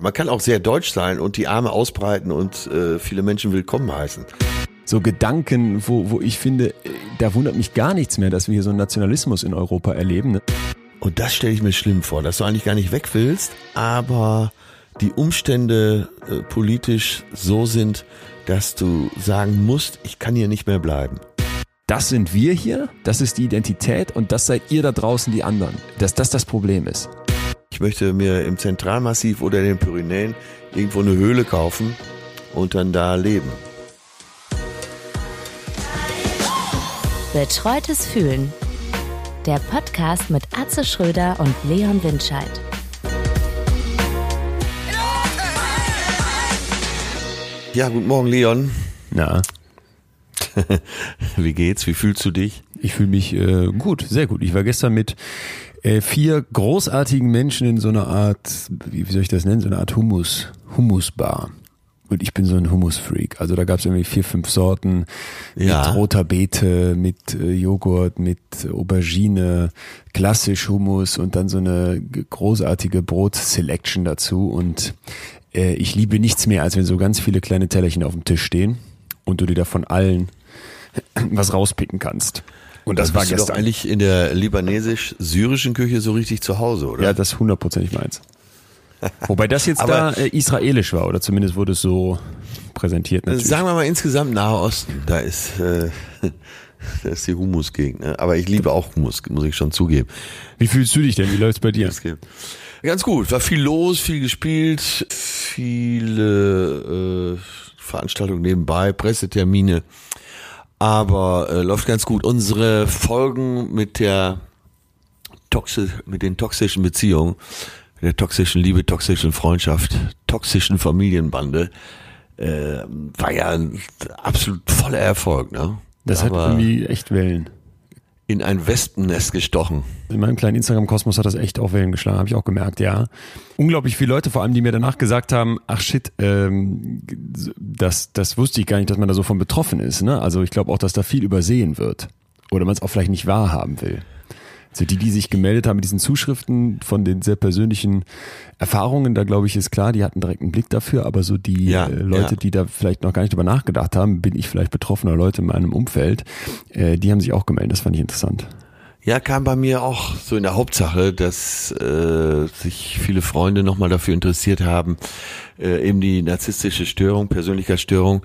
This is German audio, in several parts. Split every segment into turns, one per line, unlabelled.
Man kann auch sehr deutsch sein und die Arme ausbreiten und äh, viele Menschen willkommen heißen.
So Gedanken, wo, wo ich finde, da wundert mich gar nichts mehr, dass wir hier so einen Nationalismus in Europa erleben. Ne?
Und das stelle ich mir schlimm vor, dass du eigentlich gar nicht weg willst, aber die Umstände äh, politisch so sind, dass du sagen musst, ich kann hier nicht mehr bleiben.
Das sind wir hier, das ist die Identität und das seid ihr da draußen die anderen. Dass das das Problem ist.
Ich möchte mir im Zentralmassiv oder in den Pyrenäen irgendwo eine Höhle kaufen und dann da leben.
Betreutes Fühlen. Der Podcast mit Atze Schröder und Leon Windscheid.
Ja, guten Morgen, Leon.
Na,
Wie geht's? Wie fühlst du dich?
ich fühle mich äh, gut, sehr gut. Ich war gestern mit äh, vier großartigen Menschen in so einer Art, wie, wie soll ich das nennen, so eine Art Hummus, Hummusbar. Und ich bin so ein Hummusfreak. Also da gab es irgendwie vier, fünf Sorten
Ja.
mit roter Beete, mit äh, Joghurt, mit Aubergine, klassisch Hummus und dann so eine großartige Brot-Selection dazu. Und äh, ich liebe nichts mehr, als wenn so ganz viele kleine Tellerchen auf dem Tisch stehen und du dir davon allen was rauspicken kannst. Und das war
bist du doch
gestern.
eigentlich in der libanesisch-syrischen Küche so richtig zu Hause, oder?
Ja, das ist hundertprozentig meins. Wobei das jetzt da
Aber-
äh, israelisch war, oder zumindest wurde es so präsentiert natürlich.
Sagen wir mal insgesamt Nahe Osten, da ist, äh, da ist die Humusgegend. Ne? Aber ich liebe auch Humus, muss ich schon zugeben.
Wie fühlst du dich denn? Wie läuft's bei dir?
Ganz gut, war viel los, viel gespielt, viele äh, Veranstaltungen nebenbei, Pressetermine, aber äh, läuft ganz gut. Unsere Folgen mit der Toxi mit den toxischen Beziehungen, mit der toxischen Liebe, toxischen Freundschaft, toxischen Familienbande, äh, war ja ein absolut voller Erfolg, ne?
Das hat
Aber
irgendwie echt Wellen.
In ein Wespennest gestochen.
In meinem kleinen Instagram-Kosmos hat das echt auch Wellen geschlagen, habe ich auch gemerkt, ja. Unglaublich viele Leute, vor allem, die mir danach gesagt haben, ach shit, ähm, das, das wusste ich gar nicht, dass man da so von betroffen ist. Ne? Also ich glaube auch, dass da viel übersehen wird. Oder man es auch vielleicht nicht wahrhaben will. Also die, die sich gemeldet haben mit diesen Zuschriften von den sehr persönlichen Erfahrungen, da glaube ich, ist klar, die hatten direkt einen Blick dafür, aber so die
Ja,
äh, Leute,
ja.
die da vielleicht noch gar nicht drüber nachgedacht haben, bin ich vielleicht betroffener Leute in meinem Umfeld, äh, die haben sich auch gemeldet, das fand ich interessant.
Ja, kam bei mir auch so in der Hauptsache, dass äh, sich viele Freunde nochmal dafür interessiert haben, äh, eben die narzisstische Störung, Persönlichkeitsstörung.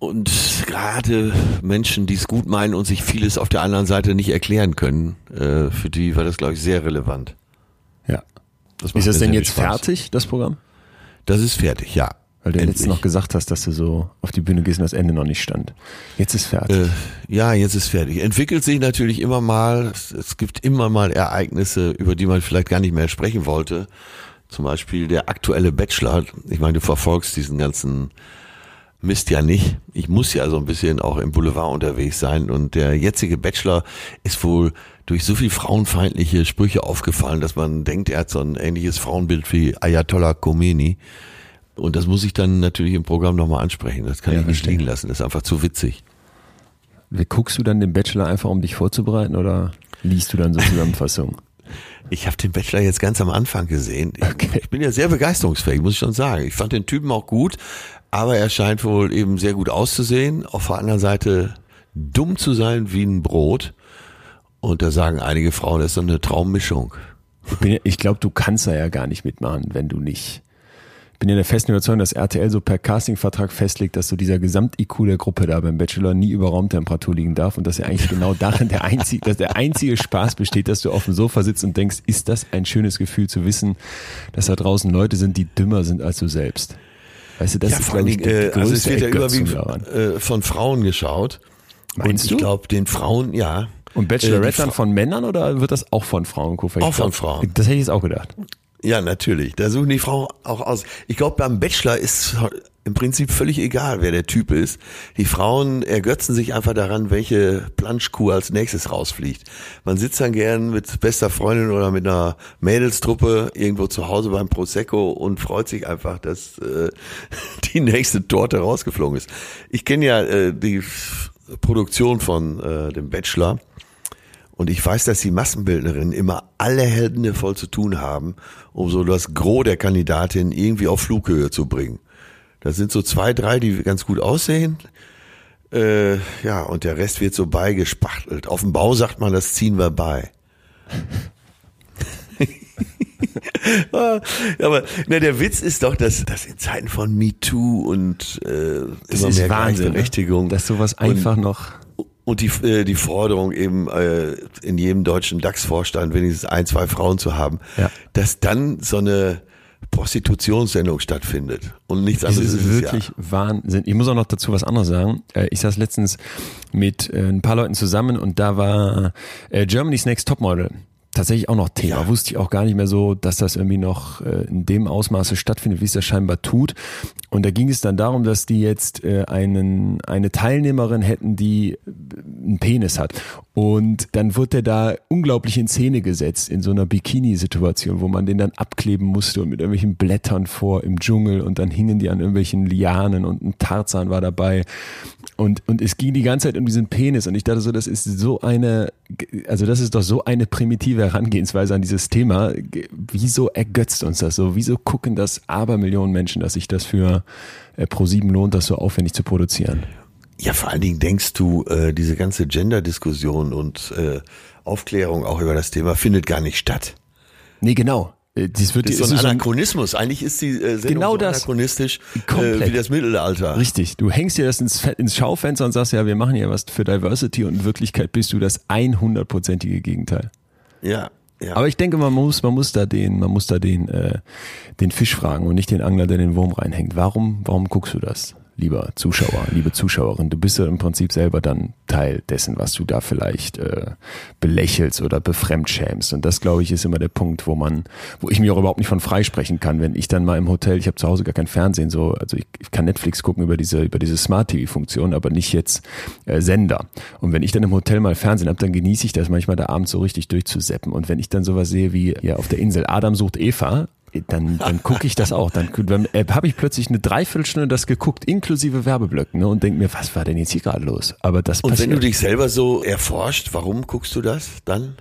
Und gerade Menschen, die es gut meinen und sich vieles auf der anderen Seite nicht erklären können, äh, für die war das, glaube ich, sehr relevant.
Ja.
Das
Ist das denn jetzt
Spaß.
fertig, das Programm?
Das ist fertig, ja.
Weil du
Endlich.
letztens noch gesagt hast, dass du so auf die Bühne gehst und das Ende noch nicht stand. Jetzt ist fertig.
Äh, ja, jetzt ist fertig. Entwickelt sich natürlich immer mal, es, es gibt immer mal Ereignisse, über die man vielleicht gar nicht mehr sprechen wollte. Zum Beispiel der aktuelle Bachelor. Ich meine, du verfolgst diesen ganzen Mist ja nicht. Ich muss ja so ein bisschen auch im Boulevard unterwegs sein. Und der jetzige Bachelor ist wohl durch so viel frauenfeindliche Sprüche aufgefallen, dass man denkt, er hat so ein ähnliches Frauenbild wie Ayatollah Khomeini. Und das muss ich dann natürlich im Programm nochmal ansprechen. Das kann
Ja,
ich nicht
verstehe.
liegen lassen. Das ist einfach zu witzig.
Wie Guckst du dann den Bachelor einfach, um dich vorzubereiten oder liest du dann so Zusammenfassungen?
Ich habe den Bachelor jetzt ganz am Anfang gesehen. Ich, ich bin ja sehr begeisterungsfähig, muss ich schon sagen. Ich fand den Typen auch gut, aber er scheint wohl eben sehr gut auszusehen. Auf der anderen Seite dumm zu sein wie ein Brot. Und da sagen einige Frauen, das ist so eine Traummischung.
Ich, glaube, du kannst da ja gar nicht mitmachen, wenn du nicht. Ich bin ja der festen Überzeugung, dass RTL so per Castingvertrag festlegt, dass so dieser Gesamt-IQ der Gruppe da beim Bachelor nie über Raumtemperatur liegen darf und dass er eigentlich genau darin der einzige, dass der einzige Spaß besteht, dass du auf dem Sofa sitzt und denkst, ist das ein schönes Gefühl zu wissen, dass da draußen Leute sind, die dümmer sind als du selbst. Weißt du, das ist,
vor
ich,
Dingen, äh, also es wird ja überwiegend
daran.
äh, von Frauen geschaut.
Meinst
und ich
du?
glaube, den Frauen, ja.
Und
Äh,
Bachelorette dann von Männern oder wird das auch von Frauen ich
Auch von Frauen.
Das hätte ich jetzt auch gedacht.
Ja, natürlich. Da suchen die Frauen auch aus. Ich glaube, beim Bachelor ist im Prinzip völlig egal, wer der Typ ist. Die Frauen ergötzen sich einfach daran, welche Planschkuh als nächstes rausfliegt. Man sitzt dann gern mit bester Freundin oder mit einer Mädelstruppe irgendwo zu Hause beim Prosecco und freut sich einfach, dass äh, die nächste Torte rausgeflogen ist. Ich kenne ja äh, die Produktion von äh, dem Bachelor Und ich weiß, dass die Massenbildnerinnen immer alle Hände voll zu tun haben, um so das Gros der Kandidatin irgendwie auf Flughöhe zu bringen. Da sind so zwei, drei, die ganz gut aussehen. Äh, ja, und der Rest wird so beigespachtelt. Auf dem Bau sagt man, das ziehen wir bei. aber ne, der Witz ist doch, dass, dass in Zeiten von MeToo und äh,
Das
immer mehr
Wahnsinn, ne?
Gleichberechtigung
dass sowas einfach noch.
und die, äh, die Forderung eben äh, in jedem deutschen DAX-Vorstand wenigstens ein, zwei Frauen zu haben,
Ja.
dass dann so eine Prostitutionssendung stattfindet und nichts
Es
anderes
ist
ist es
wirklich Wahnsinn. Ich muss auch noch dazu was anderes sagen. Äh, Ich saß letztens mit äh, ein paar Leuten zusammen und da war äh, Germany's Next Topmodel tatsächlich auch noch Thema.
Ja.
Wusste ich auch gar nicht mehr so, dass das irgendwie noch äh, in dem Ausmaße stattfindet, wie es das scheinbar tut. Und da ging es dann darum, dass die jetzt äh, einen, eine Teilnehmerin hätten, die einen Penis hat. Und dann wurde der da unglaublich in Szene gesetzt in so einer Bikini-Situation, wo man den dann abkleben musste und mit irgendwelchen Blättern vor im Dschungel und dann hingen die an irgendwelchen Lianen und ein Tarzan war dabei. Und, und es ging die ganze Zeit um diesen Penis und ich dachte so, das ist so eine, also das ist doch so eine primitive Herangehensweise an dieses Thema. Wieso ergötzt uns das so? Wieso gucken das Abermillionen Menschen, dass sich das für äh, Pro7 lohnt, das so aufwendig zu produzieren?
Ja, vor allen Dingen denkst du, äh, diese ganze Gender-Diskussion und äh, Aufklärung auch über das Thema findet gar nicht statt.
Nee, genau. Äh, Das wird
Das ist so ein
ist so ein-
Anachronismus. Eigentlich ist die äh, Sendung
Genau
so
das.
anachronistisch äh,
Komplett.
wie das Mittelalter.
Richtig, du hängst dir das ins, ins Schaufenster und sagst, ja, wir machen ja was für Diversity und in Wirklichkeit bist du das 100%ige Gegenteil.
Ja, ja.
Aber ich denke, man muss, man muss da den, man muss da den, äh, den Fisch fragen und nicht den Angler, der den Wurm reinhängt. Warum, warum guckst du das, lieber Zuschauer, liebe Zuschauerin? Du bist ja im Prinzip selber dann Teil dessen, was du da vielleicht äh, belächelst oder befremdschämst. Und das, glaube ich, ist immer der Punkt, wo man, wo ich mich auch überhaupt nicht von freisprechen kann, wenn ich dann mal im Hotel, ich habe zu Hause gar kein Fernsehen, so, also ich, ich kann Netflix gucken über diese, über diese Smart-TV-Funktion, aber nicht jetzt äh, Sender. Und wenn ich dann im Hotel mal Fernsehen habe, dann genieße ich das manchmal da abends so richtig durchzuseppen. Und wenn ich dann sowas sehe wie ja auf der Insel Adam sucht Eva, dann, dann gucke ich das auch. Dann, dann äh, habe ich plötzlich eine Dreiviertelstunde das geguckt, inklusive Werbeblöcken, ne, und denke mir, was war denn jetzt hier gerade los? Aber das
und wenn
passiert.
du dich selber so erforscht, warum guckst du das dann?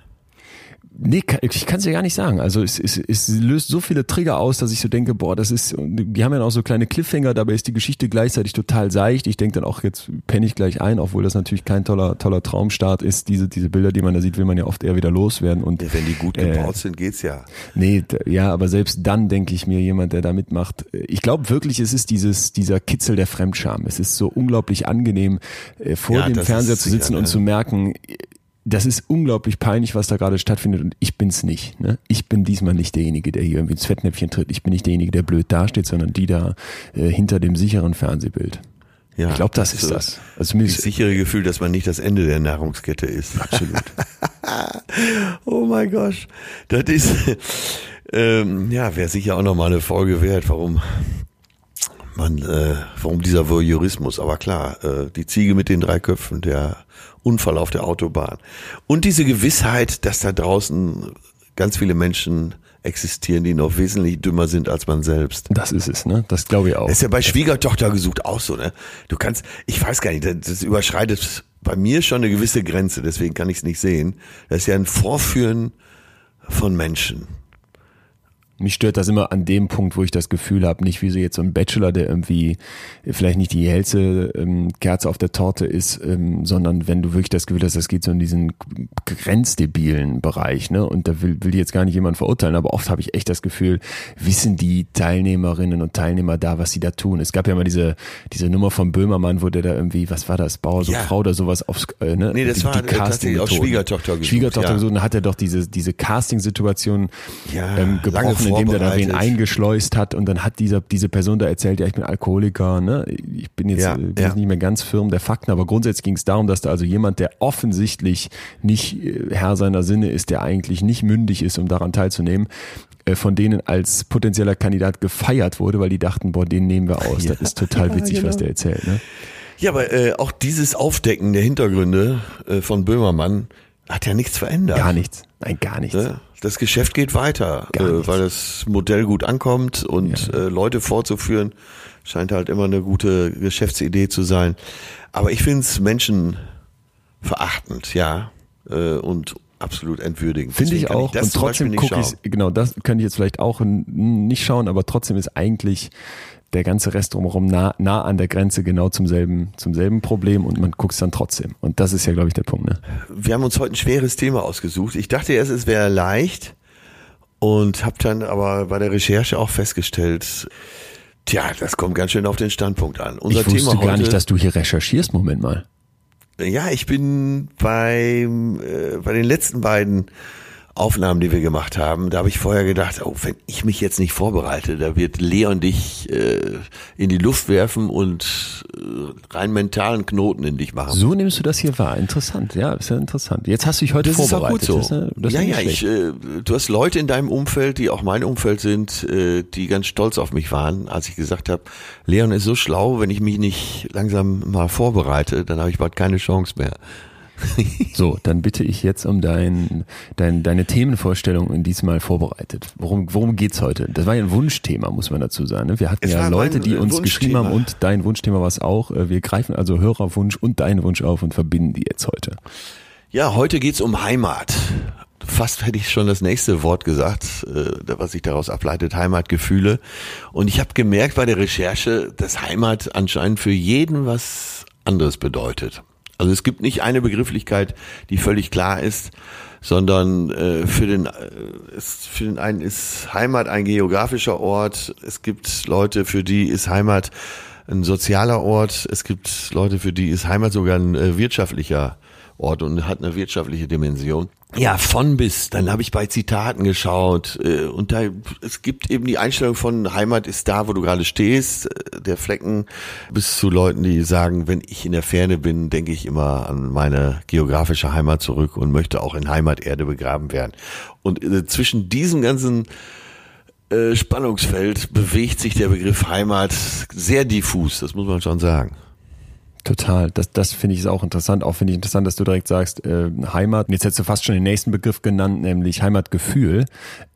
Nee, ich kann es ja gar nicht sagen. Also es, es, es löst so viele Trigger aus, dass ich so denke, boah, das ist, und die haben ja auch so kleine Cliffhanger, dabei ist die Geschichte gleichzeitig total seicht. Ich denke dann auch, jetzt penne ich gleich ein, obwohl das natürlich kein toller, toller Traumstart ist. Diese, diese Bilder, die man da sieht, will man ja oft eher wieder loswerden. Und
Wenn die gut
Äh,
gebaut sind, geht's ja.
Nee, ja, aber selbst dann denke ich mir, jemand, der da mitmacht, äh, ich glaube wirklich, es ist dieses, dieser Kitzel der Fremdscham. Es ist so unglaublich angenehm, äh, vor
Ja,
dem Fernseher
ist
zu sitzen und
ne?
zu merken, äh, das ist unglaublich peinlich, was da gerade stattfindet und ich bin's nicht. Ne? Ich bin diesmal nicht derjenige, der hier irgendwie ins Fettnäpfchen tritt. Ich bin nicht derjenige, der blöd dasteht, sondern die da äh, hinter dem sicheren Fernsehbild.
Ja,
ich glaube, das
das
ist das. Also
Das sichere Gefühl, dass man nicht das Ende der Nahrungskette ist.
absolut.
Oh mein Gott. Das ist, ähm, ja, wäre sicher auch nochmal eine Folge wert, warum man, äh, warum dieser Voyeurismus. Aber klar, äh, die Ziege mit den drei Köpfen, der Unfall auf der Autobahn. Und diese Gewissheit, dass da draußen ganz viele Menschen existieren, die noch wesentlich dümmer sind als man selbst.
Das ist es, ne? Das glaube ich auch.
Das ist ja bei Schwiegertochter gesucht auch so, ne? Du kannst, ich weiß gar nicht, das- das überschreitet bei mir schon eine gewisse Grenze, deswegen kann ich es nicht sehen. Das ist ja ein Vorführen von Menschen.
Mich stört das immer an dem Punkt, wo ich das Gefühl habe, nicht wie so jetzt so ein Bachelor, der irgendwie vielleicht nicht die hellste ähm, Kerze auf der Torte ist, ähm, sondern wenn du wirklich das Gefühl hast, das geht so in diesen grenzdebilen Bereich, ne? Und da will, will jetzt gar nicht jemand verurteilen, aber oft habe ich echt das Gefühl, wissen die Teilnehmerinnen und Teilnehmer da, was sie da tun. Es gab ja mal diese diese Nummer von Böhmermann, wo der da irgendwie, was war das, Bauer, so
Ja.
Frau oder sowas aufs, äh, ne?
Nee, das war, äh, tatsächlich aus Schwiegertochter gesucht,
Schwiegertochter
ja.
gesucht, und dann hat er doch diese diese Casting-Situation
Ja,
ähm, gebrochen, indem der da wen eingeschleust hat und dann hat dieser, diese Person da erzählt, ja, ich bin Alkoholiker, ne? Ich bin jetzt,
Ja,
äh, bin
ja.
nicht mehr ganz firm der Fakten, aber grundsätzlich ging es darum, dass da also jemand, der offensichtlich nicht äh, Herr seiner Sinne ist, der eigentlich nicht mündig ist, um daran teilzunehmen, äh, von denen als potenzieller Kandidat gefeiert wurde, weil die dachten, boah, den nehmen wir aus. Das ist total
Ja,
witzig, was
genau.
der erzählt, ne?
Ja, aber äh, auch dieses Aufdecken der Hintergründe äh, von Böhmermann hat ja nichts verändert.
Gar nichts. Nein, gar nichts.
Ne? Das Geschäft geht weiter, äh, weil das Modell gut ankommt und äh, Leute vorzuführen, scheint halt immer eine gute Geschäftsidee zu sein. Aber ich finde es menschenverachtend, ja, äh, und absolut entwürdigend.
Finde ich auch.
das
und trotzdem gucke ich, genau, das könnte ich jetzt vielleicht auch nicht schauen, aber trotzdem ist eigentlich der ganze Rest drumherum nah, nah an der Grenze genau zum selben, zum selben Problem und man guckt es dann trotzdem. Und das ist ja, glaube ich, der Punkt. Ne?
Wir haben uns heute ein schweres Thema ausgesucht. Ich dachte erst, es wäre leicht und habe dann aber bei der Recherche auch festgestellt, tja, das kommt ganz schön auf den Standpunkt an. Unser
ich wusste
Thema
gar
heute,
nicht, dass du hier recherchierst. Moment mal.
Ja, ich bin beim, äh, bei den letzten beiden Aufnahmen, die wir gemacht haben, da habe ich vorher gedacht, oh, wenn ich mich jetzt nicht vorbereite, da wird Leon dich äh, in die Luft werfen und äh, rein mentalen Knoten in dich machen.
So nimmst du das hier wahr. Interessant. Ja, ist ja interessant. Jetzt hast du dich heute
Das ist auch
vorbereitet.
gut so.
Das ist, ja- das
ja, ja,
schlecht.
ich, äh, du hast Leute in deinem Umfeld, die auch mein Umfeld sind, äh, die ganz stolz auf mich waren, als ich gesagt habe, Leon ist so schlau, wenn ich mich nicht langsam mal vorbereite, dann habe ich bald keine Chance mehr.
So, dann bitte ich jetzt um dein, dein, deine Themenvorstellung in diesmal vorbereitet. Worum, worum geht's heute? Das war ja ein Wunschthema, muss man dazu sagen. ne? Wir hatten
Es
ja Leute, die uns
Wunschthema.
geschrieben haben und dein Wunschthema war es auch. Äh, Wir greifen also Hörerwunsch und deinen Wunsch auf und verbinden die jetzt heute.
Ja, heute geht's um Heimat. Fast hätte ich schon das nächste Wort gesagt, äh, was sich daraus ableitet, Heimatgefühle. Und ich habe gemerkt bei der Recherche, dass Heimat anscheinend für jeden was anderes bedeutet. Also es gibt nicht eine Begrifflichkeit, die völlig klar ist, sondern äh, für den äh, ist, für den einen ist Heimat ein geografischer Ort. Es gibt Leute, für die ist Heimat ein sozialer Ort. Es gibt Leute, für die ist Heimat sogar ein äh, wirtschaftlicher Ort und hat eine wirtschaftliche Dimension. Ja, von bis. Dann habe ich bei Zitaten geschaut äh, und da es gibt eben die Einstellung von Heimat ist da, wo du gerade stehst, äh, der Flecken, bis zu Leuten, die sagen, wenn ich in der Ferne bin, denke ich immer an meine geografische Heimat zurück und möchte auch in Heimaterde begraben werden. Und äh, zwischen diesem ganzen äh, Spannungsfeld bewegt sich der Begriff Heimat sehr diffus, das muss man schon sagen.
Total. Das, das finde ich ist auch interessant. Auch finde ich interessant, dass du direkt sagst, äh, Heimat. Und jetzt hättest du fast schon den nächsten Begriff genannt, nämlich Heimatgefühl.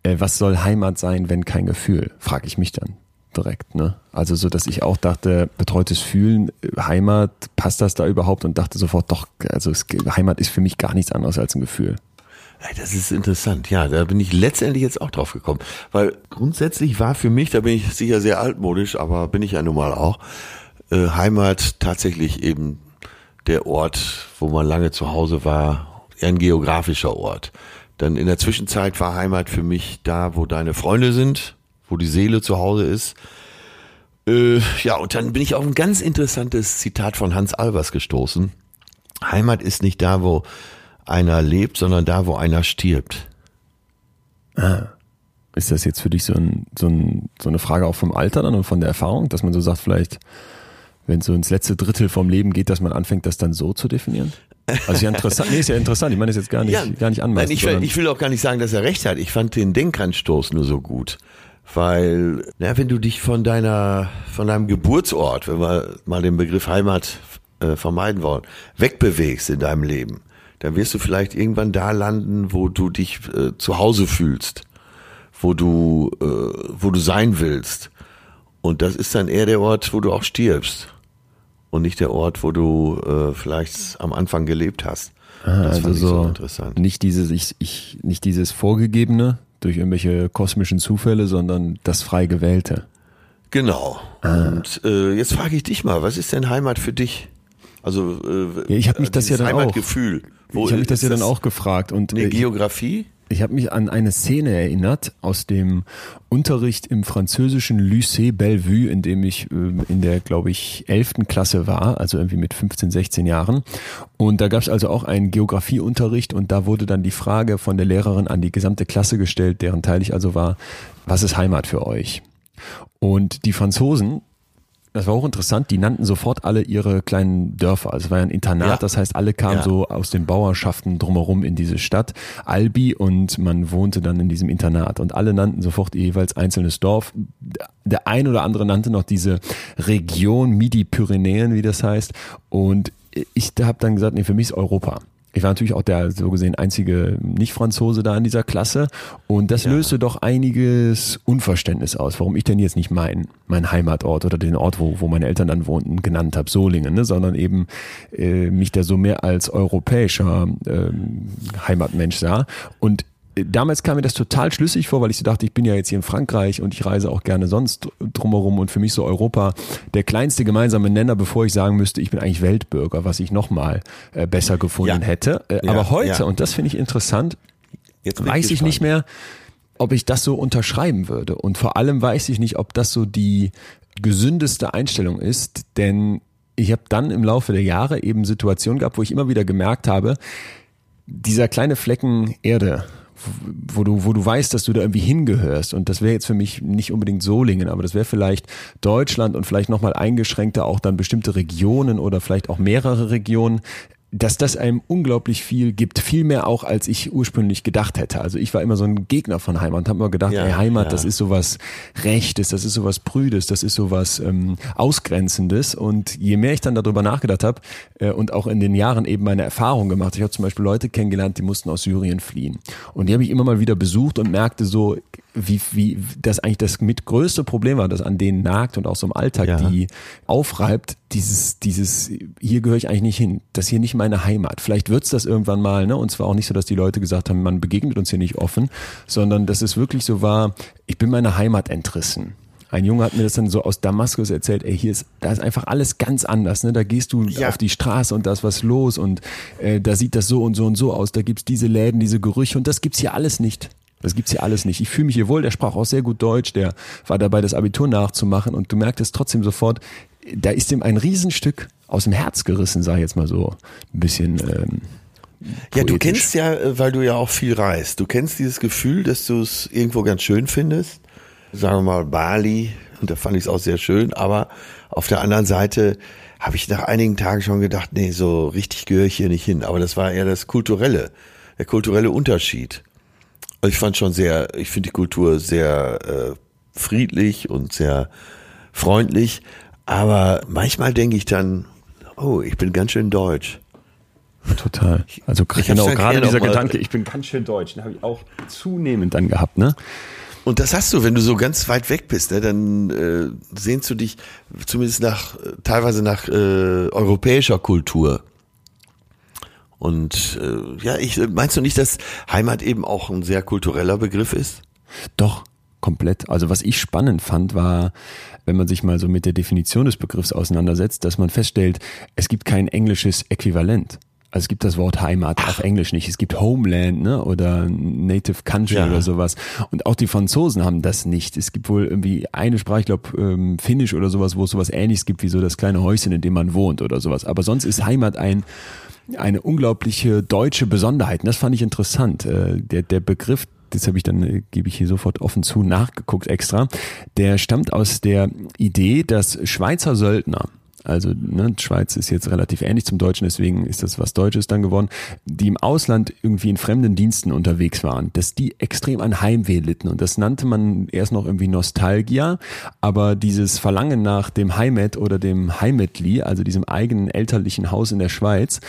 Äh, was soll Heimat sein, wenn kein Gefühl? Frage ich mich dann direkt. Ne? Also so, dass ich auch dachte, betreutes Fühlen, äh, Heimat, passt das da überhaupt? Und dachte sofort, doch, also es, Heimat ist für mich gar nichts anderes als ein Gefühl.
Das ist interessant. Ja, da bin ich letztendlich jetzt auch drauf gekommen. Weil grundsätzlich war für mich, da bin ich sicher sehr altmodisch, aber bin ich ja nun mal auch, äh, Heimat tatsächlich eben der Ort, wo man lange zu Hause war, ein geografischer Ort. Dann in der Zwischenzeit war Heimat für mich da, wo deine Freunde sind, wo die Seele zu Hause ist. Äh, ja, und dann bin ich auf ein ganz interessantes Zitat von Hans Albers gestoßen. Heimat ist nicht da, wo einer lebt, sondern da, wo einer stirbt.
Ist das jetzt für dich so, ein, so, ein, so eine Frage auch vom Alter dann und von der Erfahrung, dass man so sagt, vielleicht, wenn es so ins letzte Drittel vom Leben geht, dass man anfängt, das dann so zu definieren? Also ja interessant, nee, ist ja interessant. Ich meine das jetzt gar nicht, gar nicht
Nein,
anmaßen.
ich, will, ich will auch gar nicht sagen, dass er recht hat. Ich fand den Denkanstoß nur so gut. Weil, na, wenn du dich von deiner, von deinem Geburtsort, wenn wir mal den Begriff Heimat äh, vermeiden wollen, wegbewegst in deinem Leben, dann wirst du vielleicht irgendwann da landen, wo du dich äh, zu Hause fühlst, wo du, äh, wo du sein willst. Und das ist dann eher der Ort, wo du auch stirbst. Und nicht der Ort, wo du äh, vielleicht am Anfang gelebt hast.
Ah,
das
also
fand ich
so
interessant.
nicht dieses, ich, ich, nicht dieses Vorgegebene durch irgendwelche kosmischen Zufälle, sondern das frei gewählte.
Genau. Und äh, jetzt frage ich dich mal, was ist denn Heimat für dich? Also äh,
Ja, ich hab mich das ja dann auch.
Heimatgefühl. Wo
ich habe mich das ja dann auch gefragt und
Eine
äh,
Geografie?
Ich habe mich an eine Szene erinnert aus dem Unterricht im französischen Lycée Bellevue, in dem ich ähm, in der, glaube ich, 11. Klasse war, also irgendwie mit 15, 16 Jahren. Und da gab es also auch einen Geografieunterricht und da wurde dann die Frage von der Lehrerin an die gesamte Klasse gestellt, deren Teil ich also war, was ist Heimat für euch? Und die Franzosen, das war auch interessant, die nannten sofort alle ihre kleinen Dörfer. Also es war ja ein Internat,
Ja.
das heißt, alle kamen
Ja.
so aus den Bauerschaften drumherum in diese Stadt, Albi, und man wohnte dann in diesem Internat. Und alle nannten sofort ihr jeweils einzelnes Dorf. Der ein oder andere nannte noch diese Region Midi-Pyrenäen, wie das heißt. Und ich habe dann gesagt, nee, für mich ist Europa. Ich war natürlich auch der so gesehen einzige Nicht-Franzose da in dieser Klasse. Und das ja. löste doch einiges Unverständnis aus, warum ich denn jetzt nicht meinen mein Heimatort oder den Ort, wo, wo meine Eltern dann wohnten, genannt habe, Solingen, ne, sondern eben äh, mich da so mehr als europäischer äh, Heimatmensch sah. Und damals kam mir das total schlüssig vor, weil ich so dachte, ich bin ja jetzt hier in Frankreich und ich reise auch gerne sonst drumherum und für mich so Europa der kleinste gemeinsame Nenner, bevor ich sagen müsste, ich bin eigentlich Weltbürger, was ich nochmal äh, besser gefunden ja. hätte. Äh, ja, aber heute, ja. und das finde ich interessant, jetzt weiß ich, ich nicht mehr, ob ich das so unterschreiben würde. Und vor allem weiß ich nicht, ob das so die gesündeste Einstellung ist, denn ich habe dann im Laufe der Jahre eben Situationen gehabt, wo ich immer wieder gemerkt habe, dieser kleine Flecken Erde, wo du, wo du weißt, dass du da irgendwie hingehörst. Und das wäre jetzt für mich nicht unbedingt Solingen, aber das wäre vielleicht Deutschland und vielleicht nochmal eingeschränkter auch dann bestimmte Regionen oder vielleicht auch mehrere Regionen dass das einem unglaublich viel gibt, viel mehr auch, als ich ursprünglich gedacht hätte. Also ich war immer so ein Gegner von Heimat und habe immer gedacht, ja, ey, Heimat, ja. das ist sowas Rechtes, das ist sowas Prüdes, das ist sowas ähm, Ausgrenzendes. Und je mehr ich dann darüber nachgedacht habe äh, und auch in den Jahren eben meine Erfahrung gemacht, ich habe zum Beispiel Leute kennengelernt, die mussten aus Syrien fliehen. Und die habe ich immer mal wieder besucht und merkte so, wie, wie das eigentlich das mit größte Problem war, das an denen nagt und auch so im Alltag ja. die aufreibt, dieses, dieses, hier gehöre ich eigentlich nicht hin, das hier nicht meine Heimat. Vielleicht wird's das irgendwann mal, ne? Und zwar auch nicht so, dass die Leute gesagt haben, man begegnet uns hier nicht offen, sondern dass es wirklich so war, ich bin meiner Heimat entrissen. Ein Junge hat mir das dann so aus Damaskus erzählt, ey, hier ist, da ist einfach alles ganz anders, ne? Da gehst du ja. auf die Straße und da ist was los und äh, da sieht das so und so und so aus, da gibt's diese Läden, diese Gerüche und das gibt's hier alles nicht. Das gibt's hier alles nicht. Ich fühle mich hier wohl, der sprach auch sehr gut Deutsch, der war dabei, das Abitur nachzumachen und du merktest trotzdem sofort, da ist ihm ein Riesenstück aus dem Herz gerissen, sag ich jetzt mal so ein bisschen. Ähm,
ja, du kennst ja, äh, weil du ja auch viel reist, du kennst dieses Gefühl, dass du es irgendwo ganz schön findest. Sagen wir mal Bali, und da fand ich es auch sehr schön, aber auf der anderen Seite habe ich nach einigen Tagen schon gedacht, nee, so richtig gehöre ich hier nicht hin. Aber das war eher das kulturelle, der kulturelle Unterschied. Ich fand schon sehr, ich finde die Kultur sehr äh, friedlich und sehr freundlich, aber manchmal denke ich dann, oh, ich bin ganz schön deutsch.
Total. Also ich genau, gerade dieser Gedanke, ich bin ganz schön deutsch, den habe ich auch zunehmend dann gehabt, ne?
Und das hast du, wenn du so ganz weit weg bist, ne, dann äh, sehnst du dich zumindest nach teilweise nach äh, europäischer Kultur. Und äh, ja, ich meinst du nicht, dass Heimat eben auch ein sehr kultureller Begriff ist?
Doch, komplett. Also was ich spannend fand, war, wenn man sich mal so mit der Definition des Begriffs auseinandersetzt, dass man feststellt, es gibt kein englisches Äquivalent. Also es gibt das Wort Heimat Ach. auf Englisch nicht. Es gibt Homeland ne? oder Native Country ja. oder sowas. Und auch die Franzosen haben das nicht. Es gibt wohl irgendwie eine Sprache, ich glaube ähm, Finnisch oder sowas, wo es sowas ähnliches gibt wie so das kleine Häuschen, in dem man wohnt oder sowas. Aber sonst ist Heimat ein eine unglaubliche deutsche Besonderheit. Und das fand ich interessant. Äh, der, der Begriff das habe ich dann, äh, gebe ich hier sofort offen zu, nachgeguckt extra, der stammt aus der Idee, dass Schweizer Söldner, also ne, Schweiz ist jetzt relativ ähnlich zum Deutschen, deswegen ist das was Deutsches dann geworden, die im Ausland irgendwie in fremden Diensten unterwegs waren, dass die extrem an Heimweh litten. Und das nannte man erst noch irgendwie Nostalgia, aber dieses Verlangen nach dem Heimat oder dem Heimatli, also diesem eigenen elterlichen Haus in der Schweiz,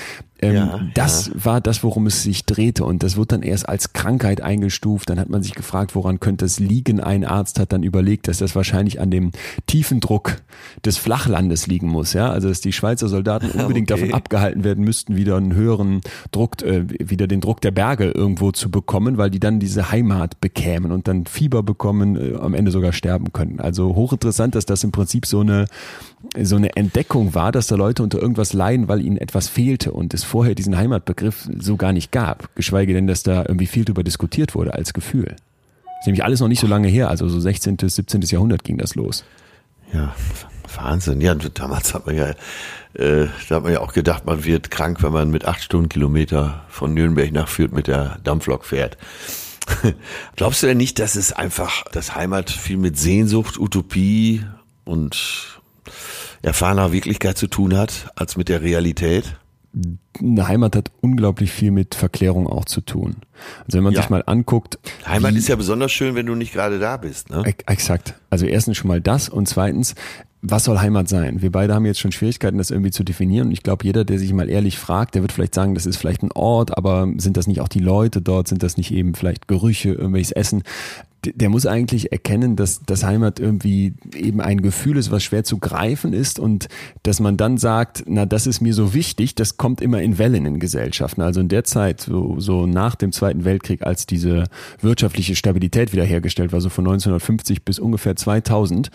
ähm, ja, das ja. war das, worum es sich drehte. Und das wird dann erst als Krankheit eingestuft. Dann hat man sich gefragt, woran könnte es liegen. Ein Arzt hat dann überlegt, dass das wahrscheinlich an dem tiefen Druck des Flachlandes liegen muss. Ja, also dass die Schweizer Soldaten unbedingt okay. davon abgehalten werden müssten, wieder einen höheren Druck, äh, wieder den Druck der Berge irgendwo zu bekommen, weil die dann diese Heimat bekämen und dann Fieber bekommen, äh, am Ende sogar sterben können. Also hochinteressant, dass das im Prinzip so eine so eine Entdeckung war, dass da Leute unter irgendwas leiden, weil ihnen etwas fehlte und es vorher diesen Heimatbegriff so gar nicht gab. Geschweige denn, dass da irgendwie viel drüber diskutiert wurde als Gefühl. Das ist nämlich alles noch nicht so lange her, also so 16. bis 17. Jahrhundert ging das los.
Ja, Wahnsinn. Ja, damals hat man ja, äh, da hat man ja auch gedacht, man wird krank, wenn man mit acht Stundenkilometer von Nürnberg nach Fürth mit der Dampflok fährt. Glaubst du denn nicht, dass es einfach das Heimat viel mit Sehnsucht, Utopie und erfahrener Wirklichkeit zu tun hat, als mit der Realität?
Eine Heimat hat unglaublich viel mit Verklärung auch zu tun. Also wenn man ja. sich mal anguckt.
Heimat ist ja besonders schön, wenn du nicht gerade da bist, ne?
Exakt. Also erstens schon mal das und zweitens, was soll Heimat sein? Wir beide haben jetzt schon Schwierigkeiten, das irgendwie zu definieren. Und ich glaube, jeder, der sich mal ehrlich fragt, der wird vielleicht sagen, das ist vielleicht ein Ort, aber sind das nicht auch die Leute dort? Sind das nicht eben vielleicht Gerüche, irgendwelches Essen? der muss eigentlich erkennen, dass das Heimat irgendwie eben ein Gefühl ist, was schwer zu greifen ist und dass man dann sagt, na, das ist mir so wichtig, das kommt immer in Wellen in Gesellschaften. Also in der Zeit, so, so nach dem Zweiten Weltkrieg, als diese wirtschaftliche Stabilität wiederhergestellt war, so von 1950 bis ungefähr 2000,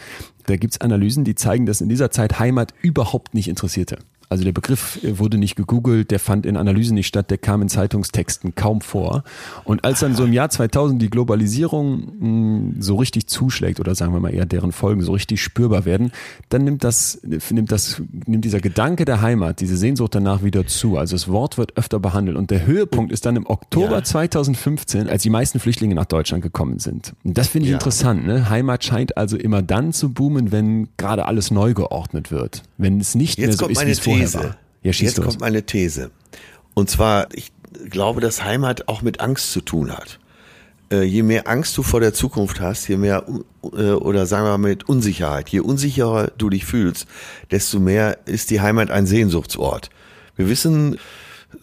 da gibt's Analysen, die zeigen, dass in dieser Zeit Heimat überhaupt nicht interessierte. Also der Begriff wurde nicht gegoogelt, der fand in Analysen nicht statt, der kam in Zeitungstexten kaum vor. Und als dann so im Jahr 2000 die Globalisierung mh, hm, so richtig zuschlägt oder sagen wir mal eher deren Folgen so richtig spürbar werden, dann nimmt das, nimmt das, nimmt dieser Gedanke der Heimat, diese Sehnsucht danach wieder zu. Also das Wort wird öfter behandelt und der Höhepunkt ist dann im Oktober ja. 2015, als die meisten Flüchtlinge nach Deutschland gekommen sind. Und das finde ich ja. interessant. Ne? Heimat scheint also immer dann zu boomen, wenn gerade alles neu geordnet wird. Wenn es nicht
Jetzt
mehr so ist, wie es vorher
These. Ja, Jetzt los. kommt meine These. Und zwar, ich glaube, dass Heimat auch mit Angst zu tun hat. Äh, je mehr Angst du vor der Zukunft hast, je mehr, äh, oder sagen wir mal mit Unsicherheit, je unsicherer du dich fühlst, desto mehr ist die Heimat ein Sehnsuchtsort. Wir wissen,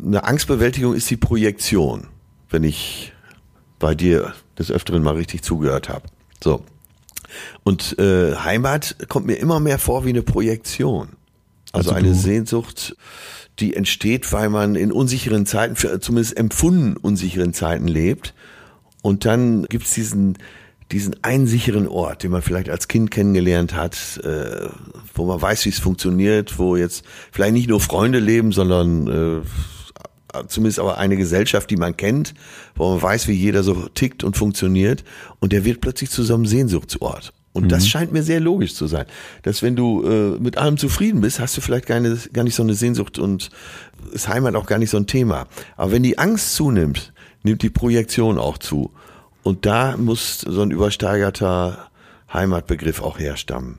eine Angstbewältigung ist die Projektion, wenn ich bei dir des Öfteren mal richtig zugehört habe. So. Und äh, Heimat kommt mir immer mehr vor wie eine Projektion. Also, also eine Sehnsucht, die entsteht, weil man in unsicheren Zeiten, zumindest empfunden unsicheren Zeiten lebt. Und dann gibt's diesen, diesen einen sicheren Ort, den man vielleicht als Kind kennengelernt hat, äh, wo man weiß, wie es funktioniert, wo jetzt vielleicht nicht nur Freunde leben, sondern äh, zumindest aber eine Gesellschaft, die man kennt, wo man weiß, wie jeder so tickt und funktioniert. Und der wird plötzlich zu so einem Sehnsuchtsort. Und mhm. das scheint mir sehr logisch zu sein. Dass wenn du äh, mit allem zufrieden bist, hast du vielleicht keine, gar nicht so eine Sehnsucht und ist Heimat auch gar nicht so ein Thema. Aber wenn die Angst zunimmt, nimmt die Projektion auch zu. Und da muss so ein übersteigerter Heimatbegriff auch herstammen.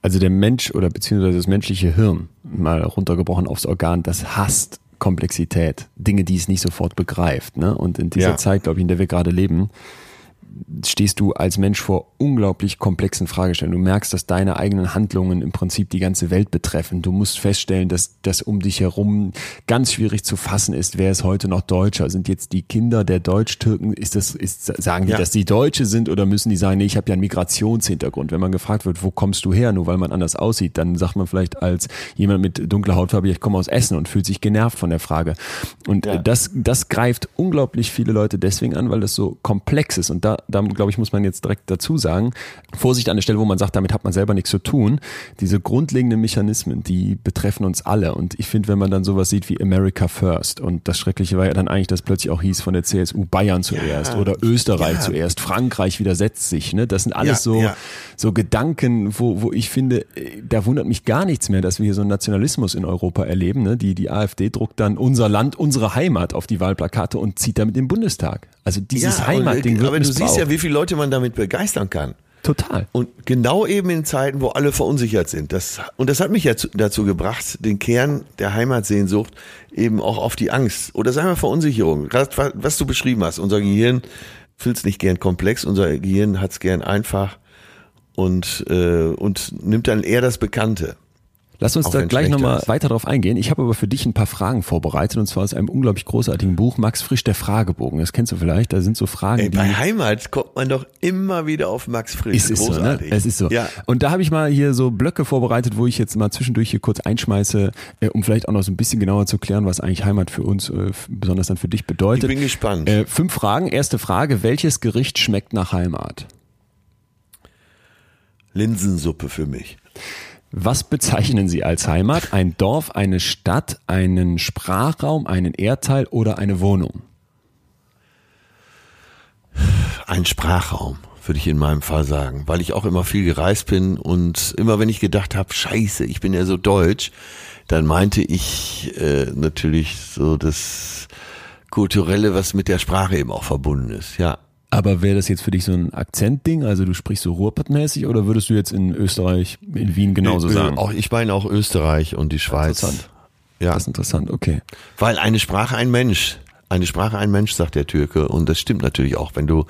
Also der Mensch oder beziehungsweise das menschliche Hirn, mal runtergebrochen aufs Organ, das hasst Komplexität, Dinge, die es nicht sofort begreift. Ne? Und in dieser ja. Zeit, glaube ich, in der wir gerade leben, stehst du als Mensch vor unglaublich komplexen Fragestellungen. Du merkst, dass deine eigenen Handlungen im Prinzip die ganze Welt betreffen. Du musst feststellen, dass das um dich herum ganz schwierig zu fassen ist. Wer ist heute noch Deutscher? Sind jetzt die Kinder der Deutsch-Türken, ist das, ist, sagen die, ja. dass die Deutsche sind oder müssen die sagen, nee, ich habe ja einen Migrationshintergrund. Wenn man gefragt wird, wo kommst du her, nur weil man anders aussieht, dann sagt man vielleicht als jemand mit dunkler Hautfarbe, ich komme aus Essen und fühlt sich genervt von der Frage. Und ja. das, das greift unglaublich viele Leute deswegen an, weil das so komplex ist. Und da da glaube ich, muss man jetzt direkt dazu sagen, Vorsicht an der Stelle, wo man sagt, damit hat man selber nichts zu tun. Diese grundlegenden Mechanismen, die betreffen uns alle. Und ich finde, wenn man dann sowas sieht wie America First und das Schreckliche war ja dann eigentlich, dass plötzlich auch hieß von der CSU Bayern zuerst ja, oder Österreich ja. zuerst, Frankreich widersetzt sich. Ne? Das sind alles ja, so, so Gedanken, wo, wo ich finde, da wundert mich gar nichts mehr, dass wir hier so einen Nationalismus in Europa erleben. Ne? Die, die AfD druckt dann unser Land, unsere Heimat auf die Wahlplakate und zieht damit den Bundestag. Also dieses Heimatding wird
Aber du siehst ja, wie viele Leute man damit begeistern kann.
Total.
Und genau eben in Zeiten, wo alle verunsichert sind. Das, und das hat mich ja dazu gebracht, den Kern der Heimatsehnsucht eben auch auf die Angst oder sagen wir Verunsicherung, was du beschrieben hast. Unser Gehirn fühlt es nicht gern komplex, unser Gehirn hat es gern einfach und, äh, und nimmt dann eher das Bekannte.
Lass uns da gleich nochmal weiter drauf eingehen. Ich habe aber für dich ein paar Fragen vorbereitet und zwar aus einem unglaublich großartigen Buch, Max Frisch, der Fragebogen. Das kennst du vielleicht, da sind so Fragen. Ey,
bei Heimat kommt man doch immer wieder auf Max Frisch.
Es ist Großartig. so, ne? Es ist so. Ja. Und da habe ich mal hier so Blöcke vorbereitet, wo ich jetzt mal zwischendurch hier kurz einschmeiße, äh, um vielleicht auch noch so ein bisschen genauer zu klären, was eigentlich Heimat für uns, äh, besonders dann für dich bedeutet.
Ich bin gespannt.
Äh, fünf Fragen. Erste Frage, welches Gericht schmeckt nach Heimat?
Linsensuppe für mich.
Was bezeichnen Sie als Heimat? Ein Dorf, eine Stadt, einen Sprachraum, einen Erdteil oder eine Wohnung?
Ein Sprachraum, würde ich in meinem Fall sagen, weil ich auch immer viel gereist bin und immer wenn ich gedacht habe, scheiße, ich bin ja so deutsch, dann meinte ich äh, natürlich so das Kulturelle, was mit der Sprache eben auch verbunden ist, ja.
Aber wäre das jetzt für dich so ein Akzentding? Also du sprichst so Ruhrpottmäßig oder würdest du jetzt in Österreich, in Wien genauso
ich,
sagen?
Auch, ich meine auch Österreich und die Schweiz.
Interessant. Ja. Das ist interessant, okay.
Weil eine Sprache ein Mensch. Eine Sprache, ein Mensch, sagt der Türke. Und das stimmt natürlich auch, wenn du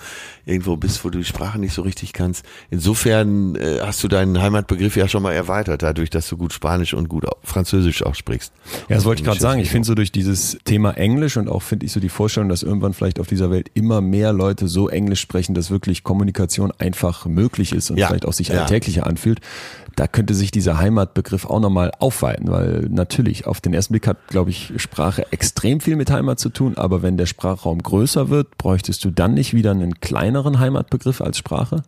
irgendwo bist, wo du die Sprache nicht so richtig kannst. Insofern äh, hast du deinen Heimatbegriff ja schon mal erweitert, dadurch, dass du gut Spanisch und gut Französisch auch sprichst.
Ja, das wollte ich gerade sagen. Ich finde so durch dieses Thema Englisch und auch finde ich so die Vorstellung, dass irgendwann vielleicht auf dieser Welt immer mehr Leute so Englisch sprechen, dass wirklich Kommunikation einfach möglich ist und ja, vielleicht auch sich alltäglicher ja. anfühlt da könnte sich dieser Heimatbegriff auch nochmal aufweiten, weil natürlich auf den ersten Blick hat, glaube ich, Sprache extrem viel mit Heimat zu tun, aber wenn der Sprachraum größer wird, bräuchtest du dann nicht wieder einen kleineren Heimatbegriff als Sprache?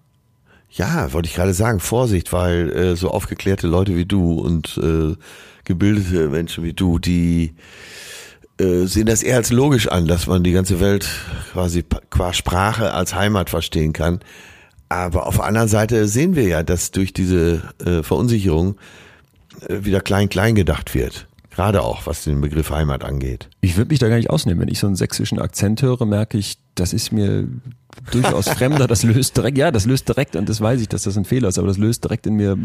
Ja, wollte ich gerade sagen, Vorsicht, weil äh, so aufgeklärte Leute wie du und äh, gebildete Menschen wie du, die äh, sehen das eher als logisch an, dass man die ganze Welt quasi qua Sprache als Heimat verstehen kann. Aber auf der anderen Seite sehen wir ja, dass durch diese äh, Verunsicherung äh, wieder klein-klein gedacht wird. Gerade auch, was den Begriff Heimat angeht.
Ich würde mich da gar nicht ausnehmen. Wenn ich so einen sächsischen Akzent höre, merke ich, das ist mir durchaus fremder. Das löst direkt, ja, das löst direkt, und das weiß ich, dass das ein Fehler ist, aber das löst direkt in mir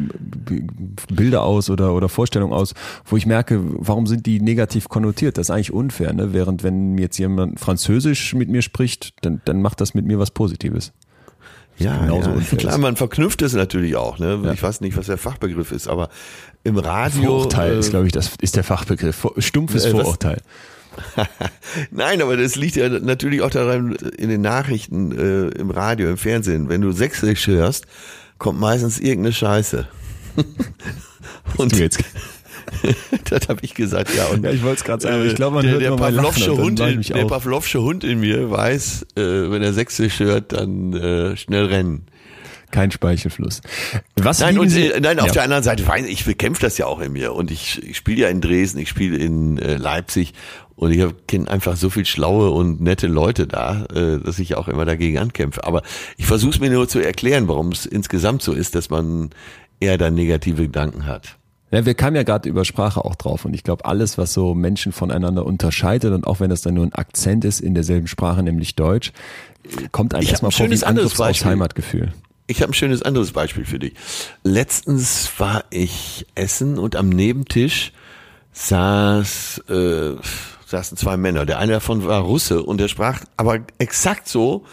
Bilder aus oder, oder Vorstellungen aus, wo ich merke, warum sind die negativ konnotiert? Das ist eigentlich unfair, ne? Während wenn jetzt jemand Französisch mit mir spricht, dann, dann macht das mit mir was Positives.
Ja, genauso ja. klar, man verknüpft es natürlich auch. Ne? Ja. Ich weiß nicht, was der Fachbegriff ist, aber im Radio.
Vorurteil äh, ist, glaube ich, das ist der Fachbegriff. Stumpfes äh, Vorurteil.
Nein, aber das liegt ja natürlich auch daran in den Nachrichten, äh, im Radio, im Fernsehen. Wenn du Sächsisch hörst, kommt meistens irgendeine Scheiße. Und jetzt das habe ich gesagt, ja. Und
ja, ich wollte es gerade sagen, ich glaube, man
der,
hört
der Pavlovsche Hund, in, der Pavlovsche Hund in mir weiß, äh, wenn er Sächsisch hört, dann äh, schnell rennen.
Kein Speichelfluss.
Was nein, und, äh, nein, auf ja. der anderen Seite, ich bekämpfe das ja auch in mir. Und ich, ich spiele ja in Dresden, ich spiele in äh, Leipzig und ich kenne einfach so viel schlaue und nette Leute da, äh, dass ich auch immer dagegen ankämpfe. Aber ich versuche es mir nur zu erklären, warum es insgesamt so ist, dass man eher dann negative Gedanken hat.
Ja, wir kamen ja gerade über Sprache auch drauf und ich glaube, alles, was so Menschen voneinander unterscheidet und auch wenn das dann nur ein Akzent ist in derselben Sprache, nämlich Deutsch, kommt einem erstmal vor wie ein Angriff aufs Heimatgefühl.
Ich habe ein schönes anderes Beispiel für dich. Letztens war ich essen und am Nebentisch saß, äh, saßen zwei Männer. Der eine davon war Russe und der sprach aber exakt so,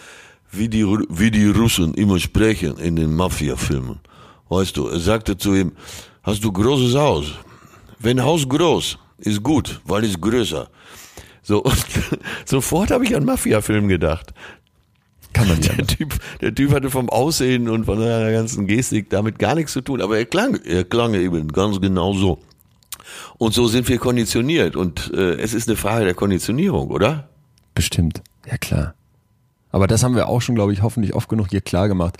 wie die, wie die Russen immer sprechen in den Mafia-Filmen. Weißt du, er sagte zu ihm, hast du großes Haus. Wenn Haus groß, ist gut, weil es größer. So, sofort habe ich an Mafia-Film gedacht. Kann man ja. Der typ, der typ hatte vom Aussehen und von seiner ganzen Gestik damit gar nichts zu tun, aber er klang, er klang eben ganz genau so. Und so sind wir konditioniert und äh, es ist eine Frage der Konditionierung, oder?
Bestimmt, ja klar. Aber das haben wir auch schon, glaube ich, hoffentlich oft genug hier klar gemacht.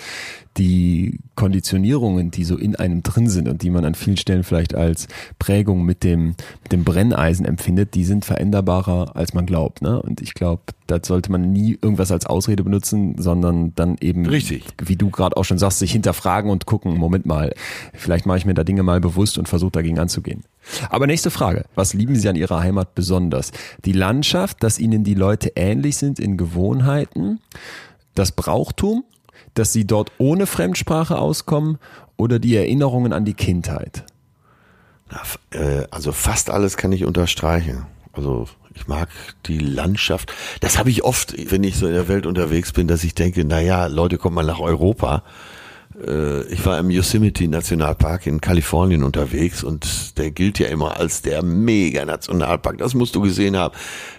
Die Konditionierungen, die so in einem drin sind und die man an vielen Stellen vielleicht als Prägung mit dem, mit dem Brenneisen empfindet, die sind veränderbarer, als man glaubt. Ne? Und ich glaube, da sollte man nie irgendwas als Ausrede benutzen, sondern dann eben,
Richtig.
wie du gerade auch schon sagst, sich hinterfragen und gucken, Moment mal, vielleicht mache ich mir da Dinge mal bewusst und versuche dagegen anzugehen. Aber nächste Frage. Was lieben Sie an Ihrer Heimat besonders? Die Landschaft, dass Ihnen die Leute ähnlich sind in Gewohnheiten, das Brauchtum, dass Sie dort ohne Fremdsprache auskommen oder die Erinnerungen an die Kindheit?
Äh, also fast alles kann ich unterstreichen. Also ich mag die Landschaft. Das habe ich oft, wenn ich so in der Welt unterwegs bin, dass ich denke, na ja, Leute, kommt mal nach Europa äh, ich war im Yosemite Nationalpark in Kalifornien unterwegs und der gilt ja immer als der Mega-Nationalpark. Das musst du gesehen haben.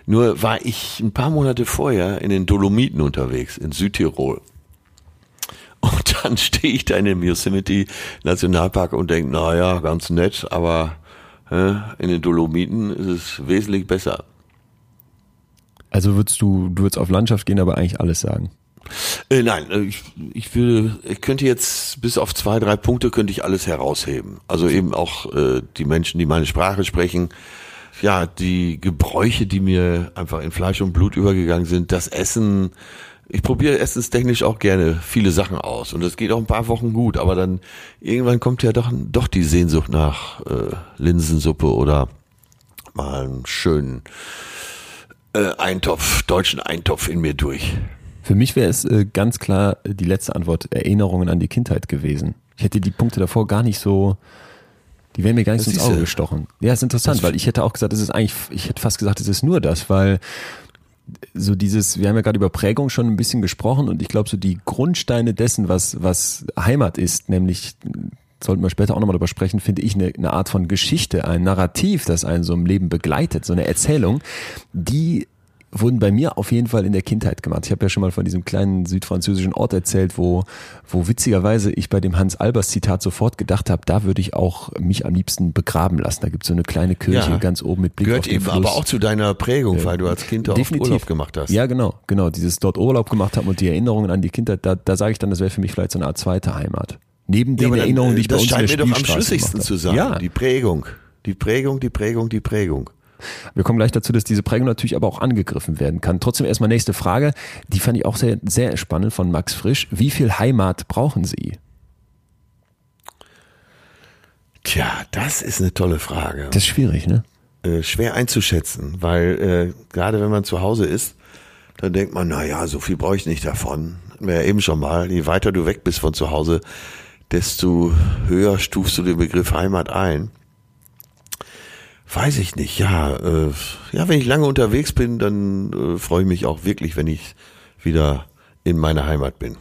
Nur war ich ein paar Monate vorher in den Dolomiten unterwegs, in Südtirol. Und dann stehe ich da in dem Yosemite Nationalpark und denke, naja, ganz nett, aber äh, in den Dolomiten ist es wesentlich besser.
Also würdest du, du würdest auf Landschaft gehen, aber eigentlich alles sagen.
Äh, nein, äh, ich, ich würde, ich könnte jetzt bis auf zwei, drei Punkte könnte ich alles herausheben. Also eben auch äh, die Menschen, die meine Sprache sprechen, ja, die Gebräuche, die mir einfach in Fleisch und Blut übergegangen sind, das Essen. Ich probiere essenstechnisch auch gerne viele Sachen aus und das geht auch ein paar Wochen gut, aber dann irgendwann kommt ja doch, doch die Sehnsucht nach äh, Linsensuppe oder mal einen schönen äh, Eintopf, deutschen Eintopf in mir durch.
Für mich wäre es äh, ganz klar die letzte Antwort Erinnerungen an die Kindheit gewesen. Ich hätte die Punkte davor gar nicht so, die wären mir gar nicht das ins Auge gestochen. Ja, ist interessant, weil ich hätte auch gesagt, es ist eigentlich, ich hätte fast gesagt, es ist nur das, weil so dieses, wir haben ja gerade über Prägung schon ein bisschen gesprochen und ich glaube, so die Grundsteine dessen, was, was Heimat ist, nämlich sollten wir später auch nochmal darüber sprechen, finde ich eine, eine Art von Geschichte, ein Narrativ, das einen so im Leben begleitet, so eine Erzählung, die wurden bei mir auf jeden Fall in der Kindheit gemacht. Ich habe ja schon mal von diesem kleinen südfranzösischen Ort erzählt, wo, wo witzigerweise ich bei dem Hans Albers Zitat sofort gedacht habe, da würde ich auch mich am liebsten begraben lassen. Da gibt es so eine kleine Kirche ja, ganz oben mit Blick
gehört
auf den
eben
Fluss.
aber auch zu deiner Prägung, weil du als Kind auch Urlaub gemacht hast.
Ja, genau, genau. Dieses dort Urlaub gemacht haben und die Erinnerungen an die Kindheit, da, da sage ich dann, das wäre für mich vielleicht so eine Art zweite Heimat. Neben den ja, Erinnerungen, die ich bei uns in der
mir doch am schlüssigsten zu sein. Ja. Die Prägung. Die Prägung, die Prägung, die Prägung.
Wir kommen gleich dazu, dass diese Prägung natürlich aber auch angegriffen werden kann. Trotzdem erstmal nächste Frage. Die fand ich auch sehr, sehr spannend von Max Frisch. Wie viel Heimat brauchen Sie?
Tja, das ist eine tolle Frage.
Das ist schwierig, ne?
Äh, schwer einzuschätzen, weil äh, gerade wenn man zu Hause ist, dann denkt man, na ja, so viel brauche ich nicht davon. Ja eben schon mal. Je weiter du weg bist von zu Hause, desto höher stufst du den Begriff Heimat ein. Weiß ich nicht, ja. Äh, ja, wenn ich lange unterwegs bin, dann äh, freue ich mich auch wirklich, wenn ich wieder in meiner Heimat bin.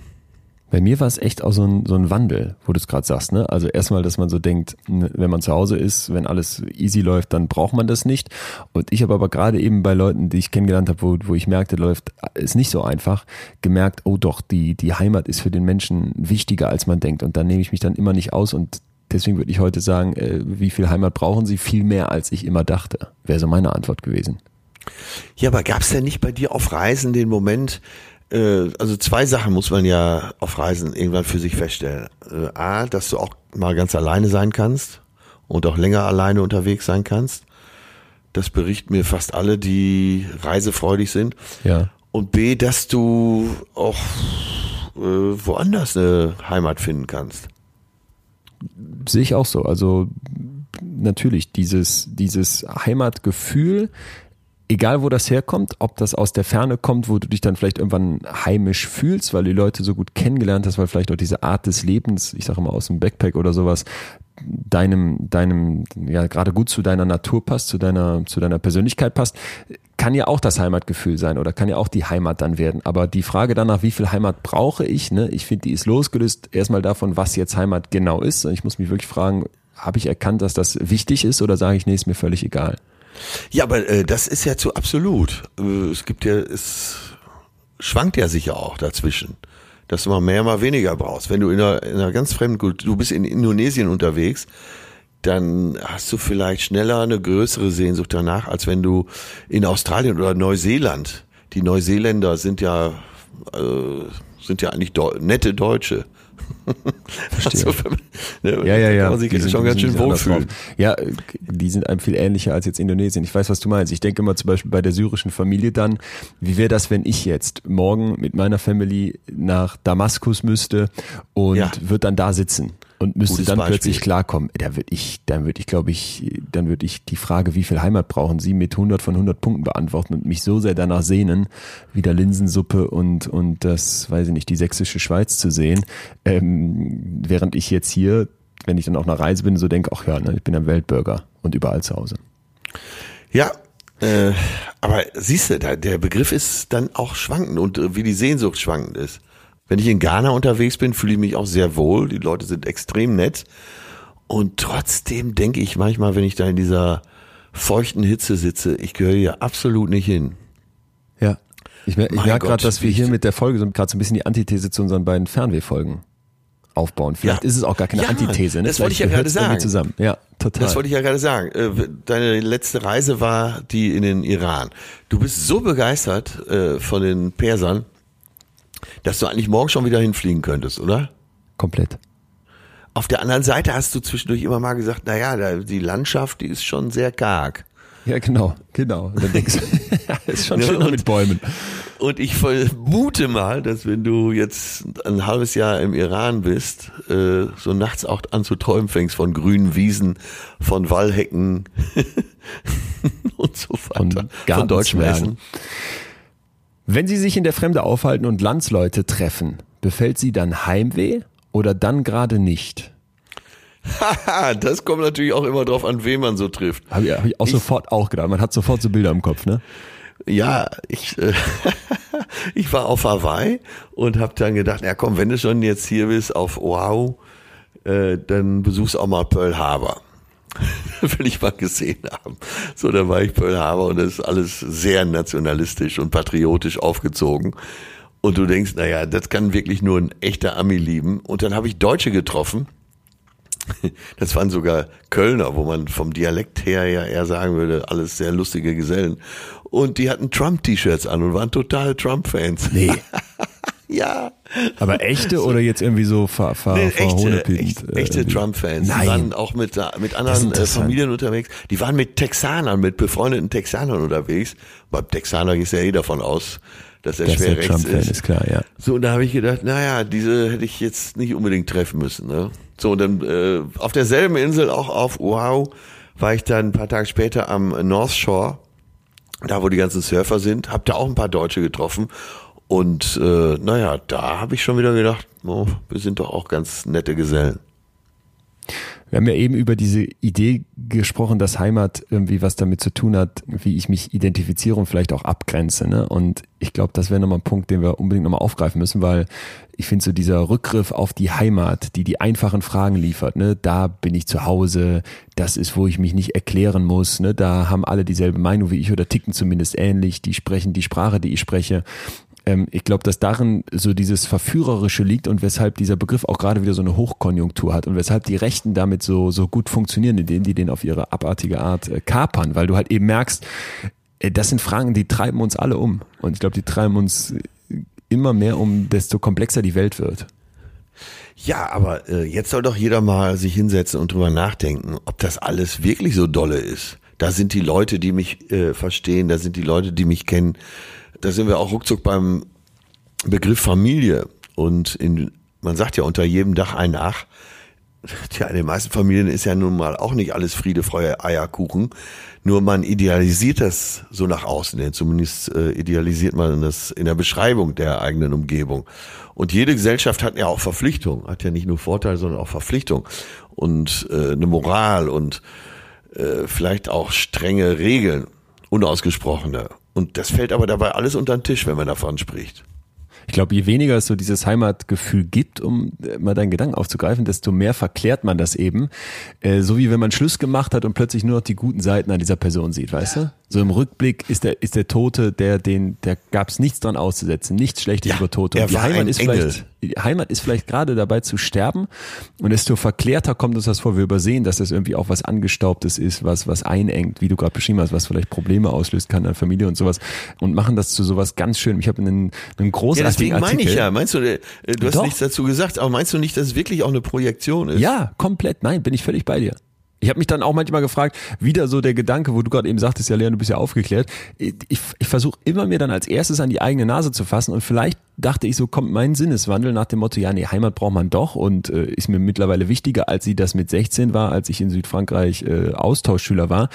Bei mir war es echt auch so ein, so ein Wandel, wo du es gerade sagst. Ne? Also erstmal, dass man so denkt, wenn man zu Hause ist, wenn alles easy läuft, dann braucht man das nicht. Und ich habe aber gerade eben bei Leuten, die ich kennengelernt habe, wo, wo ich merkte, läuft, ist nicht so einfach, gemerkt, oh doch, die, die Heimat ist für den Menschen wichtiger, als man denkt. Und dann nehme ich mich dann immer nicht aus und deswegen würde ich heute sagen, äh, wie viel Heimat brauchen Sie? Viel mehr, als ich immer dachte. Wäre so meine Antwort gewesen.
Ja, aber gab es denn nicht bei dir auf Reisen den Moment, äh, also zwei Sachen muss man ja auf Reisen irgendwann für sich feststellen. Äh, A, dass du auch mal ganz alleine sein kannst und auch länger alleine unterwegs sein kannst. Das berichten mir fast alle, die reisefreudig sind.
Ja.
Und B, dass du auch äh, woanders eine Heimat finden kannst.
Sehe ich auch so. Also natürlich dieses, dieses Heimatgefühl, egal wo das herkommt, ob das aus der Ferne kommt, wo du dich dann vielleicht irgendwann heimisch fühlst, weil du die Leute so gut kennengelernt hast, weil vielleicht auch diese Art des Lebens, ich sage immer aus dem Backpack oder sowas, deinem, deinem, ja, gerade gut zu deiner Natur passt, zu deiner, zu deiner Persönlichkeit passt, kann ja auch das Heimatgefühl sein oder kann ja auch die Heimat dann werden. Aber die Frage danach, wie viel Heimat brauche ich, ne, ich finde, die ist losgelöst erstmal davon, was jetzt Heimat genau ist. Ich muss mich wirklich fragen, habe ich erkannt, dass das wichtig ist oder sage ich, nee, ist mir völlig egal?
Ja, aber äh, das ist ja zu absolut. Äh, es gibt ja, es schwankt ja sicher auch dazwischen, dass du mal mehr, mal weniger brauchst. Wenn du in einer, in einer ganz fremden Kultur, du bist in Indonesien unterwegs, dann hast du vielleicht schneller eine größere Sehnsucht danach, als wenn du in Australien oder Neuseeland. Die Neuseeländer sind ja äh, sind ja eigentlich nette Deutsche.
Verstehe. Also, ne, ja, ja, ja. Kann man sich die schon ganz schön wohlfühlen. Ja, die sind einem viel ähnlicher als jetzt Indonesien. Ich weiß, was du meinst. Ich denke immer zum Beispiel bei der syrischen Familie dann, wie wäre das, wenn ich jetzt morgen mit meiner Family nach Damaskus müsste und ja. wird dann da sitzen? Und müsste dann Beispiel. plötzlich klarkommen. Da würde ich, dann würde ich, glaube ich, dann würde ich die Frage, wie viel Heimat brauchen Sie, mit 100 von 100 Punkten beantworten und mich so sehr danach sehnen, wieder Linsensuppe und und das, weiß ich nicht, die sächsische Schweiz zu sehen, ähm, während ich jetzt hier, wenn ich dann auf einer Reise bin, so denke, ach ja, ne, ich bin ein Weltbürger und überall zu Hause.
Ja, äh, aber siehst du, der Begriff ist dann auch schwankend und äh, wie die Sehnsucht schwankend ist. Wenn ich in Ghana unterwegs bin, fühle ich mich auch sehr wohl. Die Leute sind extrem nett. Und trotzdem denke ich manchmal, wenn ich da in dieser feuchten Hitze sitze, ich gehöre hier absolut nicht hin.
Ja. Ich, mer ich merke gerade, dass wir hier mit der Folge so gerade so ein bisschen die Antithese zu unseren beiden Fernwehfolgen aufbauen. Vielleicht ja. ist es auch gar keine ja, Antithese. Ne?
Das wollte ich ja gerade sagen.
Zusammen. Ja, total.
Das wollte ich ja gerade sagen. Äh, deine letzte Reise war die in den Iran. Du bist so begeistert äh, von den Persern, dass du eigentlich morgen schon wieder hinfliegen könntest, oder?
Komplett.
Auf der anderen Seite hast du zwischendurch immer mal gesagt, na ja, die Landschaft, die ist schon sehr karg.
Ja, genau, genau. Und dann denkst du, ist schon schön mit Bäumen.
Und ich vermute mal, dass wenn du jetzt ein halbes Jahr im Iran bist, äh, so nachts auch an zu träumen fängst von grünen Wiesen, von Wallhecken und so weiter,
von, von deutschen Messen. Wenn Sie sich in der Fremde aufhalten und Landsleute treffen, befällt Sie dann Heimweh oder dann gerade nicht?
Haha, das kommt natürlich auch immer drauf an, wen man so trifft.
Habe ich, hab ich auch ich, sofort auch gedacht. Man hat sofort so Bilder im Kopf, ne?
Ja, ich, äh, ich war auf Hawaii und habe dann gedacht, ja komm, wenn du schon jetzt hier bist auf Oahu, äh, dann besuchst auch mal Pearl Harbor. will ich mal gesehen haben. So, dann war ich Pearl Harbor und das ist alles sehr nationalistisch und patriotisch aufgezogen. Und du denkst, naja, das kann wirklich nur ein echter Ami lieben. Und dann habe ich Deutsche getroffen. Das waren sogar Kölner, wo man vom Dialekt her ja eher sagen würde, alles sehr lustige Gesellen. Und die hatten Trump-T-Shirts an und waren totale Trump-Fans.
Nee.
ja.
Aber echte oder jetzt irgendwie so ver, ver,
Nee, echte, echte
irgendwie?
Trump-Fans. Die waren auch mit, mit anderen äh. Familien unterwegs. Die waren mit Texanern, mit befreundeten Texanern unterwegs. Beim Texaner ist ja eh davon aus, dass er
Dass
schwer rechts
Trump-Fan
ist.
ist klar, ja.
So, und da habe ich gedacht, naja, diese hätte ich jetzt nicht unbedingt treffen müssen. Ne? So, und dann äh, auf derselben Insel, auch auf Oahu, war ich dann ein paar Tage später am North Shore, da wo die ganzen Surfer sind, hab da auch ein paar Deutsche getroffen. Und äh, naja, da habe ich schon wieder gedacht, oh, wir sind doch auch ganz nette Gesellen.
Wir haben ja eben über diese Idee gesprochen, dass Heimat irgendwie was damit zu tun hat, wie ich mich identifiziere und vielleicht auch abgrenze. Ne? Und ich glaube, das wäre nochmal ein Punkt, den wir unbedingt nochmal aufgreifen müssen, weil ich finde so dieser Rückgriff auf die Heimat, die die einfachen Fragen liefert, ne, da bin ich zu Hause, das ist, wo ich mich nicht erklären muss, ne, da haben alle dieselbe Meinung wie ich oder ticken zumindest ähnlich, die sprechen die Sprache, die ich spreche. Ähm, ich glaube, dass darin so dieses Verführerische liegt und weshalb dieser Begriff auch gerade wieder so eine Hochkonjunktur hat und weshalb die Rechten damit so, so gut funktionieren, indem die den auf ihre abartige Art äh, kapern, weil du halt eben merkst, äh, das sind Fragen, die treiben uns alle um. Und ich glaube, die treiben uns äh, immer mehr um, desto komplexer die Welt wird.
Ja, aber äh, jetzt soll doch jeder mal sich hinsetzen und drüber nachdenken, ob das alles wirklich so dolle ist. Da sind die Leute, die mich äh, verstehen, da sind die Leute, die mich kennen. Da sind wir auch ruckzuck beim Begriff Familie. Und in, man sagt ja unter jedem Dach ein Ach. Tja, in den meisten Familien ist ja nun mal auch nicht alles Friede, Freude, Eierkuchen. Nur man idealisiert das so nach außen. Denn zumindest äh, idealisiert man das in der Beschreibung der eigenen Umgebung. Und jede Gesellschaft hat ja auch Verpflichtung, hat ja nicht nur Vorteile, sondern auch Verpflichtung und äh, eine Moral und äh, vielleicht auch strenge Regeln, unausgesprochene. Und das fällt aber dabei alles unter den Tisch, wenn man davon spricht.
Ich glaube, je weniger es so dieses Heimatgefühl gibt, um äh, mal deinen Gedanken aufzugreifen, desto mehr verklärt man das eben. Äh, so wie wenn man Schluss gemacht hat und plötzlich nur noch die guten Seiten an dieser Person sieht, weißt du? So im Rückblick ist der, ist der Tote, der, den, der gab es nichts dran auszusetzen, nichts Schlechtes
Ja,
über Tote. Und die Heimat ist
Engel.
vielleicht, die Heimat ist vielleicht gerade dabei zu sterben und desto verklärter kommt uns das vor. Wir übersehen, dass das irgendwie auch was Angestaubtes ist, was, was einengt, wie du gerade beschrieben hast, was vielleicht Probleme auslöst kann an Familie und sowas und machen das zu sowas ganz schön. Ich habe einen, einen
Ja,
großartigen
deswegen meine ich ja. Meinst du, äh, du hast
Doch.
nichts dazu gesagt, aber meinst du nicht, dass es wirklich auch eine Projektion ist?
Ja, komplett. Nein, bin ich völlig bei dir. Ich habe mich dann auch manchmal gefragt, wieder so der Gedanke, wo du gerade eben sagtest, ja Leon, du bist ja aufgeklärt. Ich, ich, versuche immer mir dann als erstes an die eigene Nase zu fassen und vielleicht dachte ich so, kommt mein Sinneswandel nach dem Motto, ja nee, Heimat braucht man doch und äh, ist mir mittlerweile wichtiger, als sie das mit 16 war, als ich in Südfrankreich äh, Austauschschüler war.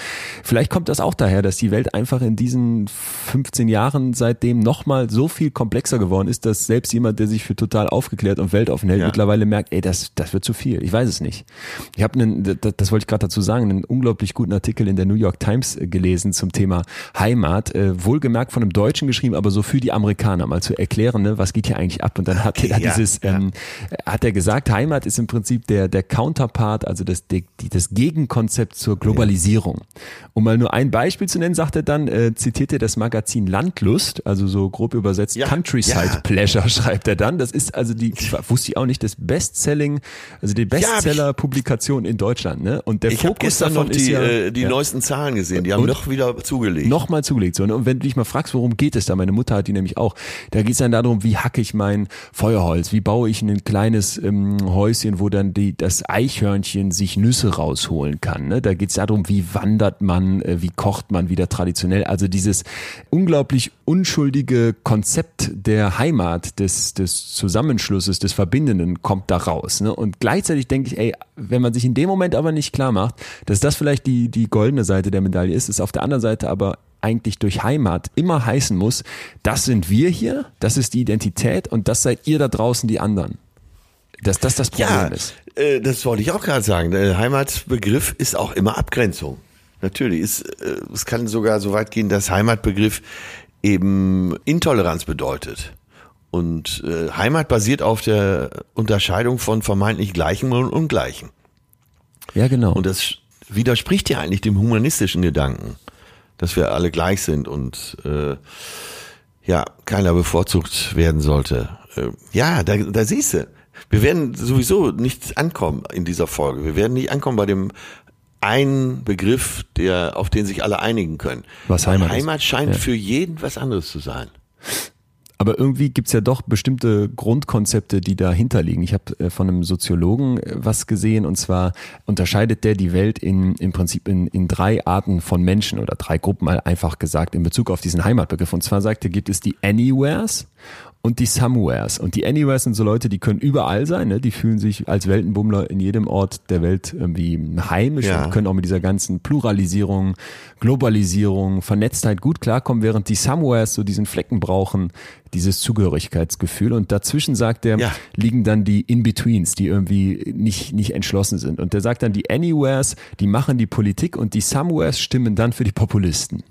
Vielleicht kommt das auch daher, dass die Welt einfach in diesen 15 Jahren seitdem nochmal so viel komplexer geworden ist, dass selbst jemand, der sich für total aufgeklärt und weltoffen hält,
Ja.
mittlerweile merkt, ey, das, das wird zu viel. Ich weiß es nicht. Ich habe einen, das, das wollte ich gerade dazu sagen, einen unglaublich guten Artikel in der New York Times äh, gelesen zum Thema Heimat, äh, wohlgemerkt von einem Deutschen geschrieben, aber so für die Amerikaner, mal zu erklären, ne, was geht hier eigentlich ab. Und dann hat er
ja,
dieses,
ja.
ähm, hat er gesagt, Heimat ist im Prinzip der, der Counterpart, also das, die, das Gegenkonzept zur Globalisierung. Um mal nur ein Beispiel zu nennen, sagt er dann, äh, zitiert er das Magazin Landlust, also so grob übersetzt
Ja,
Countryside. Pleasure, schreibt er dann. Das ist also die, wusste ich auch nicht, das Bestselling, also die Bestseller-Publikation in Deutschland. Ne? Und der
Ich
Fokus davon
noch
ist
die,
ja,
äh, die neuesten Zahlen gesehen. Die haben noch wieder zugelegt.
Nochmal zugelegt. So, ne? Und wenn du dich mal fragst, worum geht es da? Meine Mutter hat die nämlich auch. Da geht es dann darum, wie hacke ich mein Feuerholz? Wie baue ich ein kleines ähm, Häuschen, wo dann die, das Eichhörnchen sich Nüsse rausholen kann? Ne? Da geht es darum, wie wandert man, äh, wie kocht man wieder traditionell. Also dieses unglaublich unschuldige Konzept der Heimat, des, des Zusammenschlusses, des Verbindenden kommt da raus. Ne? Und gleichzeitig denke ich, ey, wenn man sich in dem Moment aber nicht klar macht, dass das vielleicht die, die goldene Seite der Medaille ist, ist auf der anderen Seite aber eigentlich durch Heimat immer heißen muss, das sind wir hier, das ist die Identität und das seid ihr da draußen die anderen. Dass das das Problem
ja,
ist.
äh, das wollte ich auch gerade sagen. Der Heimatbegriff ist auch immer Abgrenzung. natürlich. Es, äh, es kann sogar so weit gehen, dass Heimatbegriff eben Intoleranz bedeutet. Und äh, Heimat basiert auf der Unterscheidung von vermeintlich Gleichen und Ungleichen.
Ja, genau.
Und das widerspricht ja eigentlich dem humanistischen Gedanken, dass wir alle gleich sind und äh, ja, keiner bevorzugt werden sollte. Äh, ja, da, da siehst du. Wir werden sowieso nicht ankommen in dieser Folge. Wir werden nicht ankommen bei dem einen Begriff, der, auf den sich alle einigen können.
Was Heimat ist.
Heimat scheint
Ja.
für jeden was anderes zu sein.
Aber irgendwie gibt's ja doch bestimmte Grundkonzepte, die dahinter liegen. Ich habe äh, von einem Soziologen äh, was gesehen und zwar unterscheidet der die Welt in, im Prinzip in, in drei Arten von Menschen oder drei Gruppen mal einfach gesagt in Bezug auf diesen Heimatbegriff. Und zwar sagt er, gibt es die Anywheres und die Somewheres. Und die Anywheres sind so Leute, die können überall sein, ne? die fühlen sich als Weltenbummler in jedem Ort der Welt irgendwie heimisch
Ja.
und können auch mit dieser ganzen Pluralisierung, Globalisierung, Vernetztheit gut klarkommen, während die Somewheres so diesen Flecken brauchen, dieses Zugehörigkeitsgefühl. Und dazwischen sagt er,
Ja.
liegen dann die In-Betweens, die irgendwie nicht, nicht entschlossen sind. Und der sagt dann, die Anywheres, die machen die Politik und die Somewheres stimmen dann für die Populisten.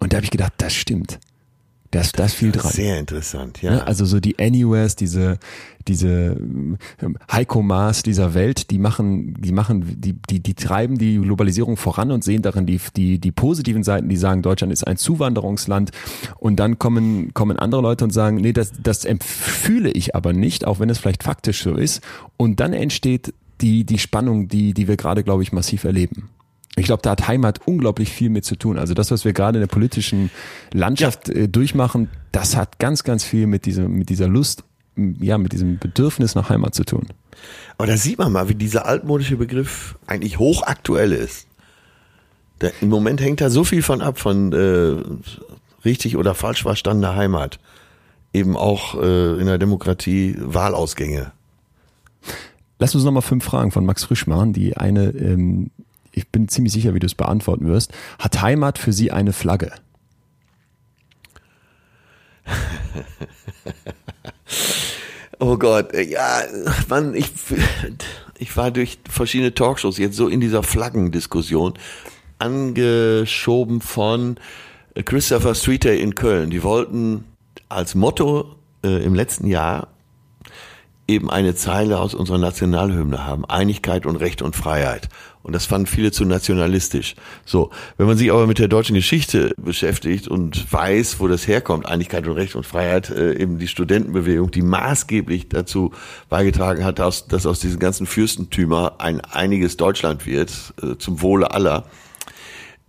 Und da habe ich gedacht, das stimmt. Da ist das viel dran.
Sehr interessant,
Ja,
ja.
also so die Anywheres, diese, diese ähm, Heiko Maas dieser Welt, die machen, die machen, die, die, die treiben die Globalisierung voran und sehen darin die, die, die positiven Seiten, die sagen, Deutschland ist ein Zuwanderungsland. Und dann kommen, kommen andere Leute und sagen, nee, das, das empfühle ich aber nicht, auch wenn es vielleicht faktisch so ist. Und dann entsteht die, die Spannung, die, die wir gerade, glaube ich, massiv erleben. Ich glaube, da hat Heimat unglaublich viel mit zu tun. Also das, was wir gerade in der politischen Landschaft äh, durchmachen, das hat ganz, ganz viel mit dieser, mit dieser Lust, ja, mit diesem Bedürfnis nach Heimat zu tun.
Aber da sieht man mal, wie dieser altmodische Begriff eigentlich hochaktuell ist. Da, Im Moment hängt da so viel von ab, von äh, richtig oder falsch verstandener Heimat. Eben auch äh, in der Demokratie Wahlausgänge.
Lass uns nochmal fünf Fragen von Max Frisch machen. Die eine, ähm, ich bin ziemlich sicher, wie du es beantworten wirst. Hat Heimat für Sie eine Flagge?
Oh Gott, äh, ja, Mann, ich, ich war durch verschiedene Talkshows jetzt so in dieser Flaggendiskussion angeschoben von Christopher Streeter in Köln. Die wollten als Motto äh, im letzten Jahr eben eine Zeile aus unserer Nationalhymne haben. Einigkeit und Recht und Freiheit. Und das fanden viele zu nationalistisch. So, wenn man sich aber mit der deutschen Geschichte beschäftigt und weiß, wo das herkommt, Einigkeit und Recht und Freiheit, äh, eben die Studentenbewegung, die maßgeblich dazu beigetragen hat, dass, dass aus diesen ganzen Fürstentümer ein einiges Deutschland wird, äh, zum Wohle aller,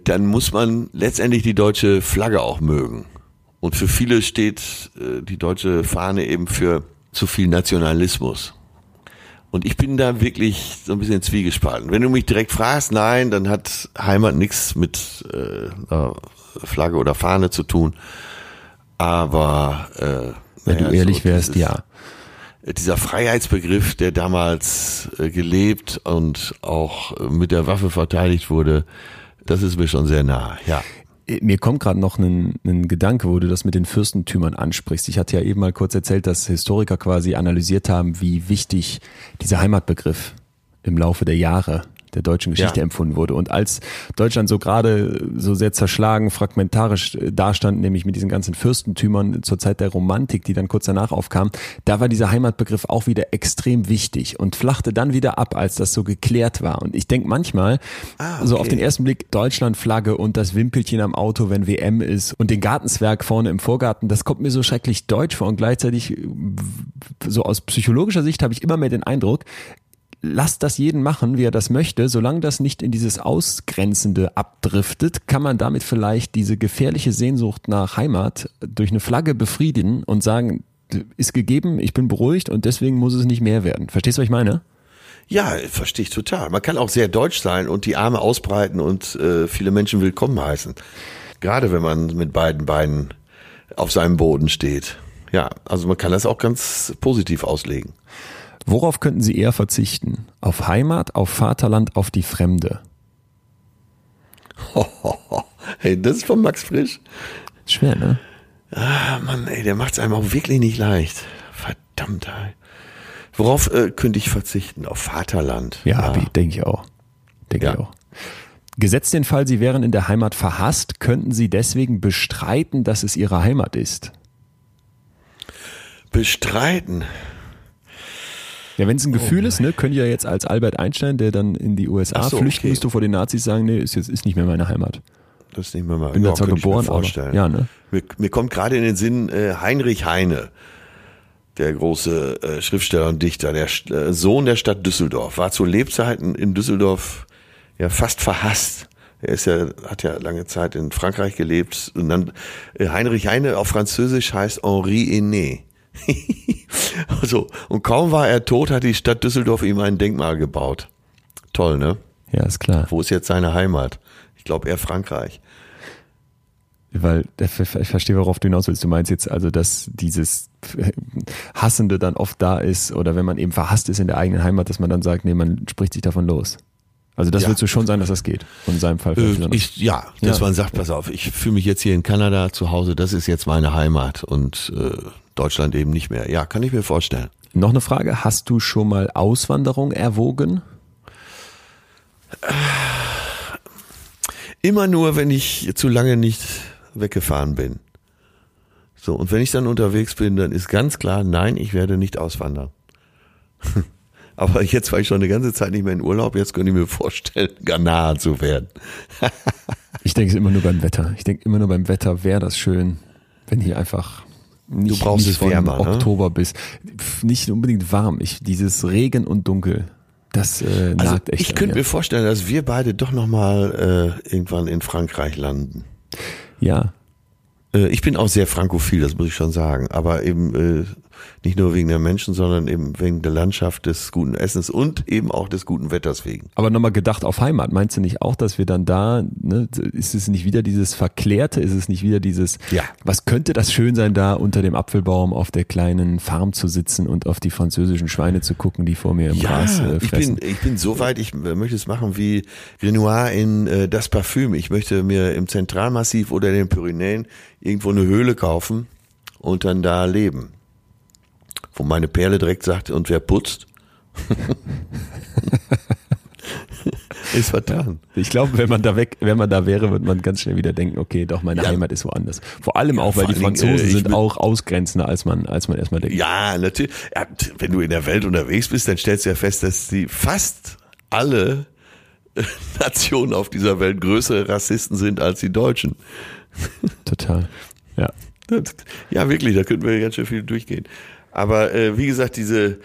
dann muss man letztendlich die deutsche Flagge auch mögen. Und für viele steht äh, die deutsche Fahne eben für zu viel Nationalismus. Und ich bin da wirklich so ein bisschen zwiegespalten. Wenn du mich direkt fragst, nein, dann hat Heimat nichts mit äh, Flagge oder Fahne zu tun. Aber äh,
Wenn
naja,
du ehrlich
so
wärst, ja.
dieser Freiheitsbegriff, der damals äh, gelebt und auch mit der Waffe verteidigt wurde, das ist mir schon sehr nah, ja.
Mir kommt gerade noch ein, ein Gedanke, wo du das mit den Fürstentümern ansprichst. Ich hatte ja eben mal kurz erzählt, dass Historiker quasi analysiert haben, wie wichtig dieser Heimatbegriff im Laufe der Jahre der deutschen Geschichte
Ja.
empfunden wurde. Und als Deutschland so gerade so sehr zerschlagen, fragmentarisch dastand, nämlich mit diesen ganzen Fürstentümern zur Zeit der Romantik, die dann kurz danach aufkam, da war dieser Heimatbegriff auch wieder extrem wichtig und flachte dann wieder ab, als das so geklärt war. Und ich denke manchmal,
Ah,
so auf
okay.
den ersten Blick Deutschlandflagge und das Wimpelchen am Auto, wenn WM ist und den Gartenzwerg vorne im Vorgarten, das kommt mir so schrecklich deutsch vor und gleichzeitig so aus psychologischer Sicht habe ich immer mehr den Eindruck, lasst das jeden machen, wie er das möchte, solange das nicht in dieses Ausgrenzende abdriftet, kann man damit vielleicht diese gefährliche Sehnsucht nach Heimat durch eine Flagge befriedigen und sagen, ist gegeben, ich bin beruhigt und deswegen muss es nicht mehr werden. Verstehst du, was ich meine?
Ja, verstehe ich total. Man kann auch sehr deutsch sein und die Arme ausbreiten und äh, viele Menschen willkommen heißen. Gerade wenn man mit beiden Beinen auf seinem Boden steht. Ja, also man kann das auch ganz positiv auslegen.
Worauf könnten Sie eher verzichten? Auf Heimat, auf Vaterland, auf die Fremde?
Hey, das ist von Max Frisch.
Schwer, ne?
Ah, Mann, ey, der macht es einem auch wirklich nicht leicht. Verdammt, ey. Worauf äh, könnte ich verzichten? Auf Vaterland.
Ja, ja. denke ich auch. Denke
Ja.
ich auch. Gesetzt den Fall, Sie wären in der Heimat verhasst, könnten Sie deswegen bestreiten, dass es Ihre Heimat ist?
Bestreiten?
Ja, wenn es ein Gefühl oh ist, ne, können ja jetzt als Albert Einstein, der dann in die USA so, flüchten okay. müsste vor den Nazis, sagen, nee, ist jetzt ist nicht mehr meine Heimat.
Das ist nicht mehr meine
Bin ja, zwar geboren, vorstellen. Ja, ne?
Mir, mir kommt gerade in den Sinn äh, Heinrich Heine, der große äh, Schriftsteller und Dichter, der äh, Sohn der Stadt Düsseldorf, war zu Lebzeiten in Düsseldorf ja fast verhasst. Er ist ja, hat ja lange Zeit in Frankreich gelebt und dann äh, Heinrich Heine auf Französisch heißt Henri Aîné. also, und kaum war er tot, hat die Stadt Düsseldorf ihm ein Denkmal gebaut. Toll, ne?
Ja, ist klar.
Wo ist jetzt seine Heimat? Ich glaube eher Frankreich.
Weil ich verstehe, worauf du hinaus willst. Du meinst jetzt also, dass dieses Hassende dann oft da ist oder wenn man eben verhasst ist in der eigenen Heimat, dass man dann sagt, nee, man spricht sich davon los. Also das ja. wird so schon sein, dass das geht. Und in seinem Fall.
Äh, ich, ja, dass ja. man sagt, pass auf, ich fühle mich jetzt hier in Kanada zu Hause, das ist jetzt meine Heimat und äh, Deutschland eben nicht mehr. Ja, kann ich mir vorstellen.
Noch eine Frage, hast du schon mal Auswanderung erwogen?
Immer nur, wenn ich zu lange nicht weggefahren bin. So, und wenn ich dann unterwegs bin, dann ist ganz klar, nein, ich werde nicht auswandern. Aber jetzt war ich schon eine ganze Zeit nicht mehr in Urlaub, jetzt könnte ich mir vorstellen, Ghana zu werden.
ich denke es immer nur beim Wetter. Ich denke immer nur beim Wetter wäre das schön, wenn hier einfach nicht,
du brauchst
nicht
es wärmer,
ne? Oktober bis nicht unbedingt warm. Ich dieses Regen und Dunkel. Das äh, also
echt. Ich könnte mir vorstellen, dass wir beide doch noch mal äh, irgendwann in Frankreich landen.
Ja.
Äh, ich bin auch sehr frankophil, das muss ich schon sagen. Aber eben äh, nicht nur wegen der Menschen, sondern eben wegen der Landschaft, des guten Essens und eben auch des guten Wetters wegen.
Aber nochmal gedacht auf Heimat, meinst du nicht auch, dass wir dann da, ne, ist es nicht wieder dieses Verklärte, ist es nicht wieder dieses,
ja.
was könnte das schön sein, da unter dem Apfelbaum auf der kleinen Farm zu sitzen und auf die französischen Schweine zu gucken, die vor mir im
ja,
Gras äh,
fressen? Ich bin, ich bin so weit, ich möchte es machen wie Grenoir in äh, Das Parfüm. Ich möchte mir im Zentralmassiv oder in den Pyrenäen irgendwo eine Höhle kaufen und dann da leben wo meine Perle direkt sagt, und wer putzt? ist vertan.
Ich glaube, wenn man da weg, wenn man da wäre, würde man ganz schnell wieder denken, okay, doch meine ja. Heimat ist woanders. Vor allem auch, weil die Franzosen äh, sind auch ausgrenzender, als man, als man erstmal denkt.
Ja, natürlich. Ja, wenn du in der Welt unterwegs bist, dann stellst du ja fest, dass die fast alle Nationen auf dieser Welt größere Rassisten sind als die Deutschen.
Total. Ja.
Ja, wirklich, da könnten wir ganz schön viel durchgehen. Aber äh, wie gesagt, diese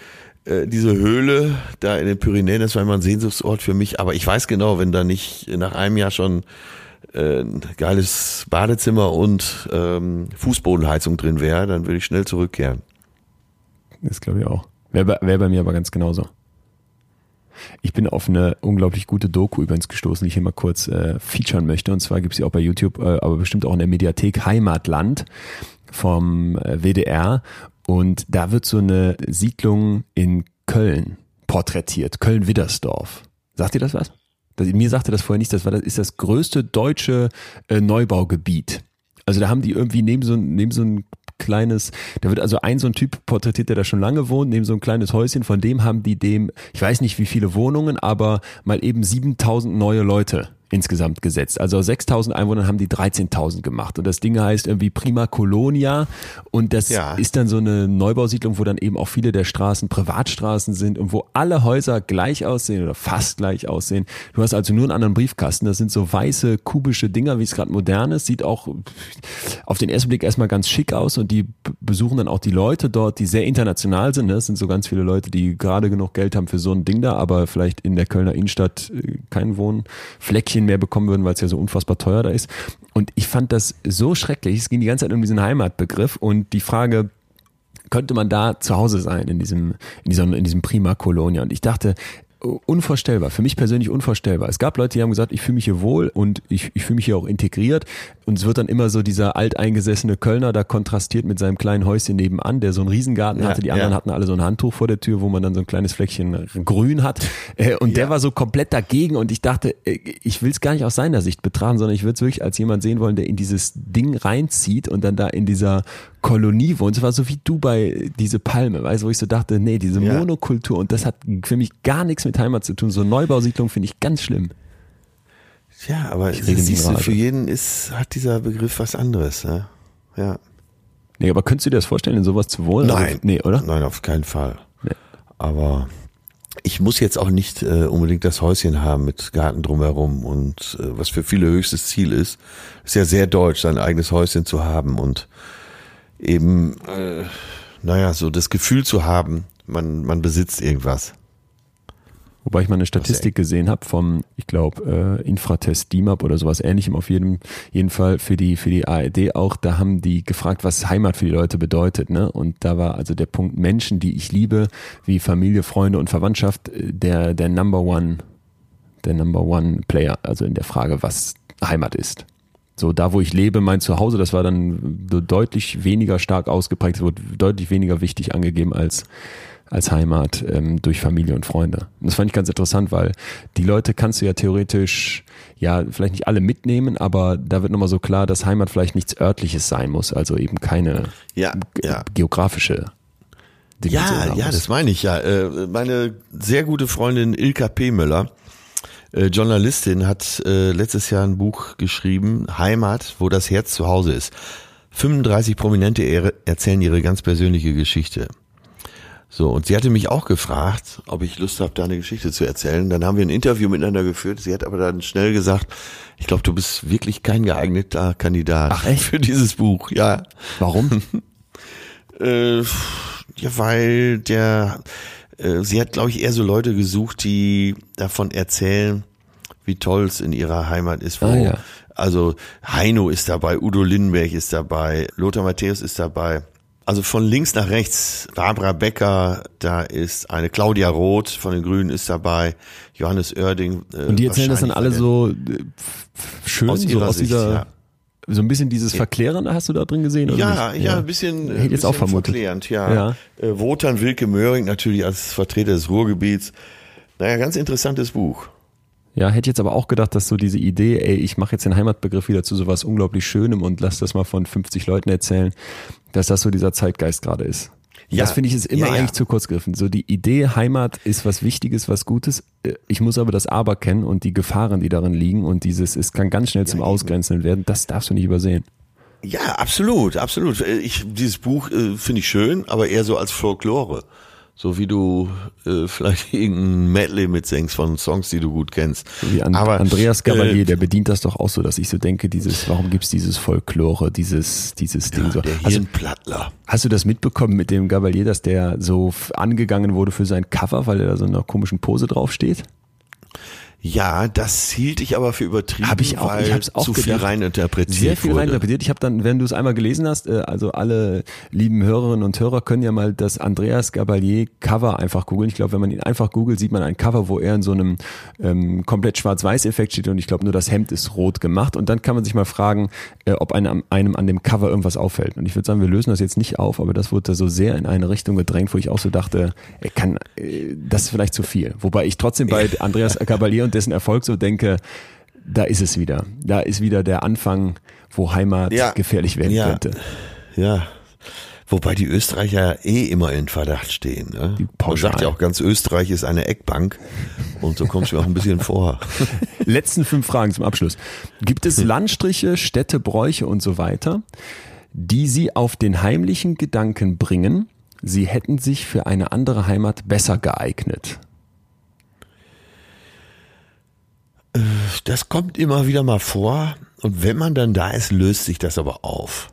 äh, diese Höhle da in den Pyrenäen, das war immer ein Sehnsuchtsort für mich. Aber ich weiß genau, wenn da nicht nach einem Jahr schon äh, ein geiles Badezimmer und ähm, Fußbodenheizung drin wäre, dann würde ich schnell zurückkehren.
Das glaube ich auch. Wäre wär bei mir aber ganz genauso. Ich bin auf eine unglaublich gute Doku übrigens gestoßen, die ich hier mal kurz äh, featuren möchte. Und zwar gibt es sie auch bei YouTube, äh, aber bestimmt auch in der Mediathek Heimatland vom äh, WDR. Und da wird so eine Siedlung in Köln porträtiert, Köln-Widdersdorf. Sagt ihr das was? Das, mir sagte das vorher nicht, das war das ist das größte deutsche äh, Neubaugebiet. Also da haben die irgendwie neben so, neben so ein kleines, da wird also ein so ein Typ porträtiert, der da schon lange wohnt, neben so ein kleines Häuschen, von dem haben die dem, ich weiß nicht wie viele Wohnungen, aber mal eben 7000 neue Leute insgesamt gesetzt. Also aus 6000 Einwohnern haben die 13.000 gemacht. Und das Ding heißt irgendwie Prima Colonia. Und das ja. ist dann so eine Neubausiedlung, wo dann eben auch viele der Straßen Privatstraßen sind und wo alle Häuser gleich aussehen oder fast gleich aussehen. Du hast also nur einen anderen Briefkasten. Das sind so weiße, kubische Dinger, wie es gerade modern ist. Sieht auch auf den ersten Blick erstmal ganz schick aus und die besuchen dann auch die Leute dort, die sehr international sind. Das sind so ganz viele Leute, die gerade genug Geld haben für so ein Ding da, aber vielleicht in der Kölner Innenstadt äh, kein Wohnfleckchen mehr bekommen würden, weil es ja so unfassbar teuer da ist. Und ich fand das so schrecklich. Es ging die ganze Zeit um diesen Heimatbegriff und die Frage, könnte man da zu Hause sein in diesem, in diesem, in diesem Prima Colonia? Und ich dachte, unvorstellbar, für mich persönlich unvorstellbar. Es gab Leute, die haben gesagt, ich fühle mich hier wohl und ich, ich fühle mich hier auch integriert. Und es wird dann immer so dieser alteingesessene Kölner da kontrastiert mit seinem kleinen Häuschen nebenan, der so einen Riesengarten ja, hatte. Die anderen ja. hatten alle so ein Handtuch vor der Tür, wo man dann so ein kleines Fleckchen grün hat. Äh, und ja. der war so komplett dagegen und ich dachte, äh, ich will es gar nicht aus seiner Sicht betrachten, sondern ich würde es wirklich als jemand sehen wollen, der in dieses Ding reinzieht und dann da in dieser Kolonie wohnt. Es war so wie Dubai, diese Palme, weißt du, wo ich so dachte, nee, diese ja. Monokultur und das hat für mich gar nichts mit Heimat zu tun. So Neubausiedlung finde ich ganz schlimm.
Ja, aber siehst du, für jeden ist, hat dieser Begriff was anderes. Ne? Ja.
Nee, aber könntest du dir das vorstellen, in sowas zu wohnen?
Nein.
Also, nee, oder?
Nein, auf keinen Fall.
Nee.
Aber ich muss jetzt auch nicht äh, unbedingt das Häuschen haben mit Garten drumherum und äh, was für viele höchstes Ziel ist, ist ja sehr deutsch, sein eigenes Häuschen zu haben und eben, äh, naja, so das Gefühl zu haben, man, man besitzt irgendwas.
Wobei ich mal eine Statistik gesehen habe vom, ich glaube, äh, Infratest DIMAP oder sowas ähnlichem auf jedem, jeden Fall für die, für die ARD auch, da haben die gefragt, was Heimat für die Leute bedeutet, ne? Und da war also der Punkt Menschen, die ich liebe, wie Familie, Freunde und Verwandtschaft, äh, der, der Number One, der Number One Player, also in der Frage, was Heimat ist. So, da wo ich lebe, mein Zuhause, das war dann so deutlich weniger stark ausgeprägt, wurde deutlich weniger wichtig angegeben als, als Heimat ähm, durch Familie und Freunde. Und das fand ich ganz interessant, weil die Leute kannst du ja theoretisch, ja, vielleicht nicht alle mitnehmen, aber da wird nochmal so klar, dass Heimat vielleicht nichts örtliches sein muss, also eben keine
Ja, ja.
geografische Dimension
Ja, ja, das meine ich ja. Äh, Meine sehr gute Freundin Ilka P. Müller, äh, Journalistin, hat äh, letztes Jahr ein Buch geschrieben, Heimat, wo das Herz zu Hause ist. 35 Prominente ehre- erzählen ihre ganz persönliche Geschichte. So, und sie hatte mich auch gefragt, ob ich Lust habe, da eine Geschichte zu erzählen. Dann haben wir ein Interview miteinander geführt. Sie hat aber dann schnell gesagt, ich glaube, du bist wirklich kein geeigneter Kandidat
Ach, echt?
für dieses Buch. Ja,
Warum?
äh, ja, weil der, äh, sie hat, glaube ich, eher so Leute gesucht, die davon erzählen, wie toll es in ihrer Heimat ist. Wo,
Ah, ja.
Also Heino ist dabei, Udo Lindenberg ist dabei, Lothar Matthäus ist dabei. Also von links nach rechts, Barbara Becker, da ist eine Claudia Roth von den Grünen ist dabei, Johannes Oerding. Äh,
Und die erzählen das dann alle so äh, schön,
Aus
so aus
Sicht,
dieser,
ja.
So ein bisschen dieses Verklärende hast du da drin gesehen? Oder
Ja,
nicht?
ja, ein bisschen,
Hätte ich jetzt auch vermutet.
verklärend, ja.
Ja.
Äh, Wotan Wilke Möhring natürlich als Vertreter des Ruhrgebiets. Naja, ganz interessantes Buch.
Ja, hätte jetzt aber auch gedacht, dass so diese Idee, ey, ich mache jetzt den Heimatbegriff wieder zu sowas unglaublich Schönem und lass das mal von 50 Leuten erzählen, dass das so dieser Zeitgeist gerade ist.
Ja.
Das finde ich ist immer
Ja, ja.
eigentlich zu kurz gegriffen. So die Idee Heimat ist was Wichtiges, was Gutes. Äh, Ich muss aber das Aber kennen und die Gefahren, die darin liegen und dieses, es kann ganz schnell zum Ausgrenzen werden. Das darfst du nicht übersehen.
Ja, absolut, absolut. Äh, Ich, dieses Buch äh, finde ich schön, aber eher so als Folklore. So wie du äh, vielleicht irgendein Medley mitsingst von Songs, die du gut kennst.
Wie an,
aber,
Andreas Gabalier,
äh,
der bedient das doch auch so, dass ich so denke, dieses, warum gibt's dieses Folklore, dieses, dieses Ding so.
der
Also,
Hirnplattler.
Hast du das mitbekommen mit dem Gabalier, dass der so angegangen wurde für sein Cover, weil er da so in einer komischen Pose draufsteht?
Ja, das hielt ich aber für übertrieben,
Hab ich auch-
weil
ich hab's auch
zu viel
gedacht.
reininterpretiert
Sehr viel
wurde.
reininterpretiert. Ich habe dann, wenn du es einmal gelesen hast, äh, also alle lieben Hörerinnen und Hörer können ja mal das Andreas Gabalier Cover einfach googeln. Ich glaube, wenn man ihn einfach googelt, sieht man ein Cover, wo er in so einem ähm, komplett Schwarz-Weiß-Effekt steht und ich glaube nur das Hemd ist rot gemacht. Und dann kann man sich mal fragen, äh, ob einem, einem an dem Cover irgendwas auffällt. Und ich würde sagen, wir lösen das jetzt nicht auf, aber das wurde so sehr in eine Richtung gedrängt, wo ich auch so dachte, er kann, äh, das ist vielleicht zu viel. Wobei ich trotzdem bei Andreas Gabalier und dessen Erfolg so denke, da ist es wieder. Da ist wieder der Anfang, wo Heimat
Ja.
gefährlich werden
Ja.
könnte.
Ja. Wobei die Österreicher eh immer in Verdacht stehen. Ne? Man sagt ja auch ganz, Österreich ist eine Eckbank. Und so kommt es mir auch ein bisschen vor.
Letzten fünf Fragen zum Abschluss. Gibt es Landstriche, Städte, Bräuche und so weiter, die Sie auf den heimlichen Gedanken bringen, Sie hätten sich für eine andere Heimat besser geeignet?
Das kommt immer wieder mal vor. Und wenn man dann da ist, löst sich das aber auf.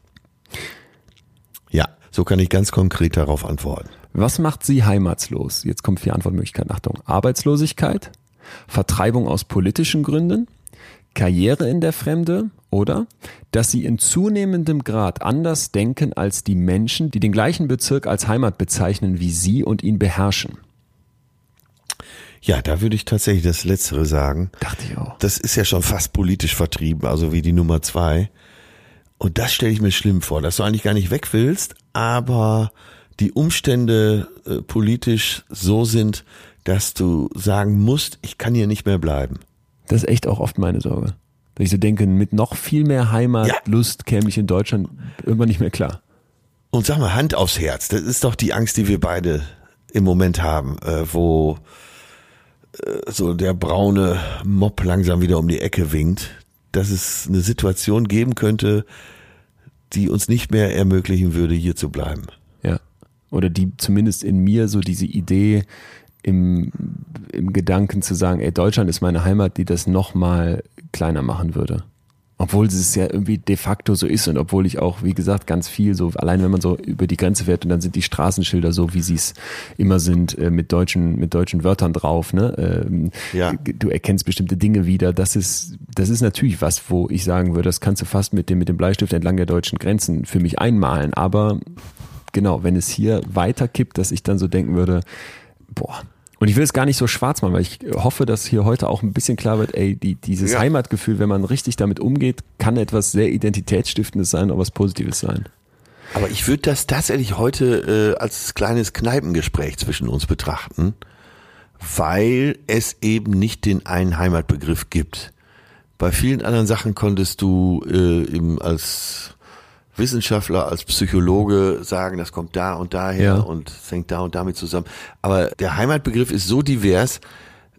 Ja, so kann ich ganz konkret darauf antworten.
Was macht Sie heimatslos? Jetzt kommen vier Antwortmöglichkeiten. Achtung. Arbeitslosigkeit, Vertreibung aus politischen Gründen, Karriere in der Fremde oder dass Sie in zunehmendem Grad anders denken als die Menschen, die den gleichen Bezirk als Heimat bezeichnen wie Sie und ihn beherrschen.
Ja, da würde ich tatsächlich das Letztere sagen.
Dachte ich auch.
Das ist ja schon fast politisch vertrieben, also wie die Nummer zwei. Und das stelle ich mir schlimm vor, dass du eigentlich gar nicht weg willst, aber die Umstände äh, politisch so sind, dass du sagen musst, ich kann hier nicht mehr bleiben.
Das ist echt auch oft meine Sorge. Dass ich so denke, mit noch viel mehr Heimatlust käme ich in Deutschland irgendwann nicht mehr klar.
Und sag mal, Hand aufs Herz, das ist doch die Angst, die wir beide im Moment haben, äh, wo so der braune Mob langsam wieder um die Ecke winkt, dass es eine Situation geben könnte, die uns nicht mehr ermöglichen würde, hier zu bleiben.
Ja. Oder die zumindest in mir so diese Idee im, im Gedanken zu sagen, ey, Deutschland ist meine Heimat, die das nochmal kleiner machen würde. Obwohl es ja irgendwie de facto so ist und obwohl ich auch, wie gesagt, ganz viel so, allein wenn man so über die Grenze fährt und dann sind die Straßenschilder so, wie sie es immer sind, äh, mit deutschen, mit deutschen Wörtern drauf, ne? Ähm,
Ja.
Du erkennst bestimmte Dinge wieder. Das ist, das ist natürlich was, wo ich sagen würde, das kannst du fast mit dem, mit dem Bleistift entlang der deutschen Grenzen für mich einmalen. Aber genau, wenn es hier weiterkippt, dass ich dann so denken würde, boah. Und ich will es gar nicht so schwarz machen, weil ich hoffe, dass hier heute auch ein bisschen klar wird, ey, die, dieses
Ja.
Heimatgefühl, wenn man richtig damit umgeht, kann etwas sehr Identitätsstiftendes sein, aber was Positives sein.
Aber ich würde das tatsächlich heute äh, als kleines Kneipengespräch zwischen uns betrachten, weil es eben nicht den einen Heimatbegriff gibt. Bei vielen anderen Sachen konntest du äh, eben als Wissenschaftler, als Psychologe sagen, das kommt da und daher
Ja.
und hängt da und damit zusammen. Aber der Heimatbegriff ist so divers,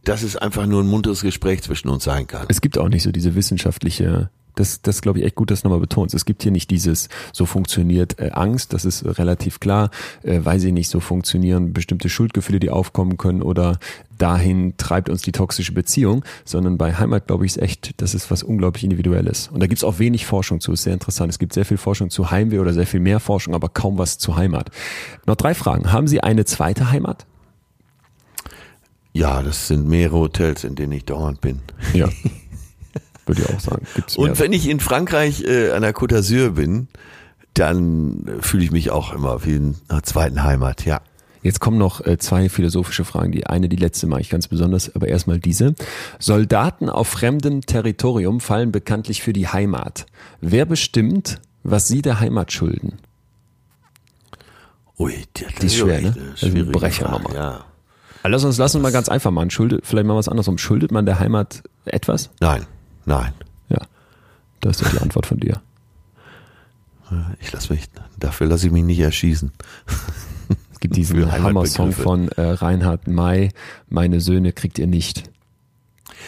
dass es einfach nur ein munteres Gespräch zwischen uns sein kann.
Es gibt auch nicht so diese wissenschaftliche, das, das glaube ich echt gut, dass du nochmal betonst. Es gibt hier nicht dieses, so funktioniert äh, Angst, das ist relativ klar, äh, weiß ich nicht, so funktionieren bestimmte Schuldgefühle, die aufkommen können oder dahin treibt uns die toxische Beziehung, sondern bei Heimat glaube ich ist echt, das ist was unglaublich Individuelles. Und da gibt es auch wenig Forschung zu, ist sehr interessant. Es gibt sehr viel Forschung zu Heimweh oder sehr viel mehr Forschung, aber kaum was zu Heimat. Noch drei Fragen. Haben Sie eine zweite Heimat?
Ja, das sind mehrere Hotels, in denen ich dauernd bin.
Ja. Würde ich auch sagen. Gibt's
Und
mehr.
wenn ich in Frankreich äh, an der Côte d'Azur bin, dann äh, fühle ich mich auch immer wie in einer zweiten Heimat, ja.
Jetzt kommen noch äh, zwei philosophische Fragen. Die eine, die letzte mache ich ganz besonders, aber erstmal diese. Soldaten auf fremdem Territorium fallen bekanntlich für die Heimat. Wer bestimmt, was sie der Heimat schulden?
Ui, das
Die ist schwer, ne?
schwierige
Brecher nochmal.
Ja.
Also lass uns, lass uns mal ganz einfach machen. Schuldet, vielleicht mal was andersrum. Schuldet man der Heimat etwas?
Nein, nein.
Ja. Das ist doch die Antwort von dir.
Ich lasse mich, dafür lasse ich mich nicht erschießen.
Es gibt diesen Hammer-Song von äh, Reinhard May, Meine Söhne kriegt ihr nicht.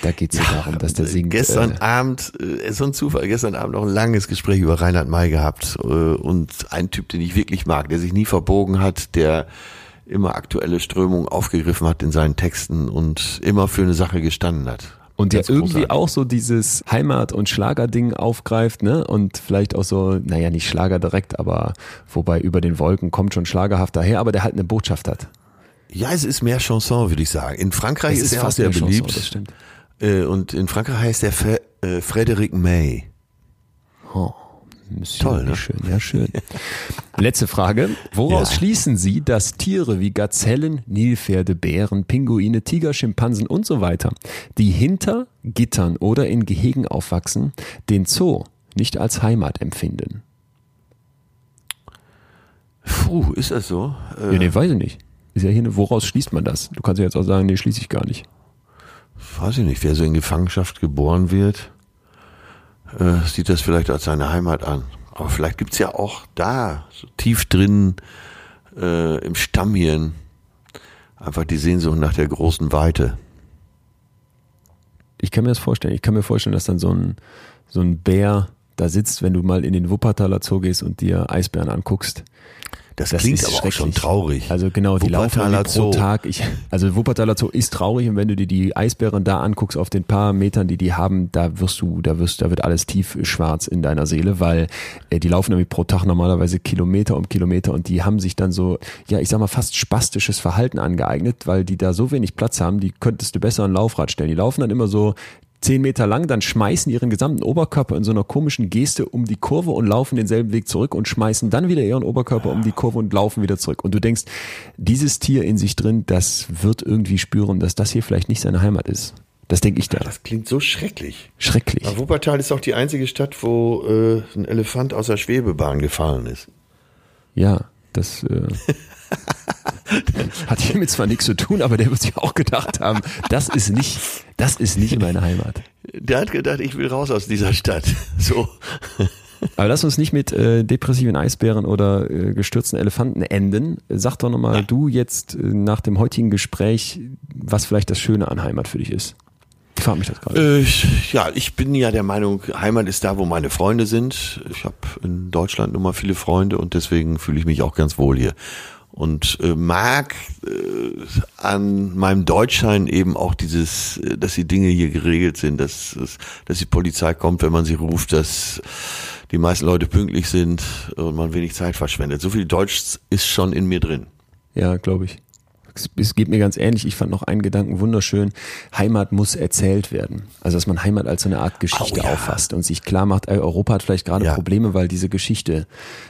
Da geht es ja, darum, dass der singt.
Gestern
äh,
Abend, äh, so ein Zufall, gestern Abend noch ein langes Gespräch über Reinhard May gehabt äh, und ein Typ, den ich wirklich mag, der sich nie verbogen hat, der immer aktuelle Strömungen aufgegriffen hat in seinen Texten und immer für eine Sache gestanden hat.
Und der irgendwie
großartig.
auch so dieses Heimat- und Schlagerding aufgreift, ne? Und vielleicht auch so, naja, nicht Schlager direkt, aber wobei über den Wolken kommt schon schlagerhaft daher, aber der halt eine Botschaft hat.
Ja, es ist mehr Chanson, würde ich sagen. In Frankreich
Es
ist,
ist
er auch
fast
sehr
Chanson,
beliebt.
stimmt.
Äh, und in Frankreich heißt er Fre äh, May.
Oh, Monsieur,
Toll, ne?
schön, ja schön. Letzte Frage. Woraus
Ja.
schließen Sie, dass Tiere wie Gazellen, Nilpferde, Bären, Pinguine, Tiger, Schimpansen und so weiter, die hinter Gittern oder in Gehegen aufwachsen, den Zoo nicht als Heimat empfinden?
Puh, ist das so? Äh,
Ja, nee, weiß ich nicht. Ist ja hier eine, woraus schließt man das? Du kannst ja jetzt auch sagen, nee, schließe ich gar nicht.
weiß ich nicht, wer so in Gefangenschaft geboren wird, äh, sieht das vielleicht als seine Heimat an. Aber vielleicht gibt's ja auch da, so tief drin, äh, im Stammhirn, einfach die Sehnsucht nach der großen Weite.
Ich kann mir das vorstellen. Ich kann mir vorstellen, dass dann so ein, so ein Bär da sitzt, wenn du mal in den Wuppertaler Zoo gehst und dir Eisbären anguckst.
Das,
Das
klingt
ist
aber auch schon traurig.
Also genau, die laufen pro. Tag. Ich, also Wuppertaler Zoo ist traurig und wenn du dir die Eisbären da anguckst auf den paar Metern, die die haben, da wirst du, da wirst, da wird alles tief schwarz in deiner Seele, weil äh, die laufen irgendwie pro Tag normalerweise Kilometer um Kilometer und die haben sich dann so, ja, ich sag mal fast spastisches Verhalten angeeignet, weil die da so wenig Platz haben, die könntest du besser ein Laufrad stellen. Die laufen dann immer so zehn Meter lang, dann schmeißen ihren gesamten Oberkörper in so einer komischen Geste um die Kurve und laufen denselben Weg zurück und schmeißen dann wieder ihren Oberkörper um die Kurve und laufen wieder zurück. Und du denkst, dieses Tier in sich drin, das wird irgendwie spüren, dass das hier vielleicht nicht seine Heimat ist. Das denke ich da.
Das klingt so schrecklich.
Schrecklich.
Aber Wuppertal ist auch die einzige Stadt, wo äh, ein Elefant aus der Schwebebahn gefallen ist.
Ja, das äh, hat hiermit zwar nichts zu tun, aber der wird sich auch gedacht haben, das ist nicht, das ist nicht meine Heimat.
Der hat gedacht, ich will raus aus dieser Stadt. So.
Aber lass uns nicht mit äh, depressiven Eisbären oder äh, gestürzten Elefanten enden. Sag doch nochmal, du jetzt äh, nach dem heutigen Gespräch, was vielleicht das Schöne an Heimat für dich ist. Ich frage mich das gerade.
Äh, ja, ich bin ja der Meinung, Heimat ist da, wo meine Freunde sind. Ich habe in Deutschland nun mal viele Freunde und deswegen fühle ich mich auch ganz wohl hier. Und äh, mag äh, an meinem Deutschschein eben auch dieses, äh, dass die Dinge hier geregelt sind, dass, dass die Polizei kommt, wenn man sie ruft, dass die meisten Leute pünktlich sind und man wenig Zeit verschwendet. So viel Deutsch ist schon in mir drin.
Ja, glaube ich es geht mir ganz ähnlich. Ich fand noch einen Gedanken wunderschön. Heimat muss erzählt werden. Also, dass man Heimat als so eine Art Geschichte oh, ja. auffasst und sich klar macht, Europa hat vielleicht gerade ja. Probleme, weil diese Geschichte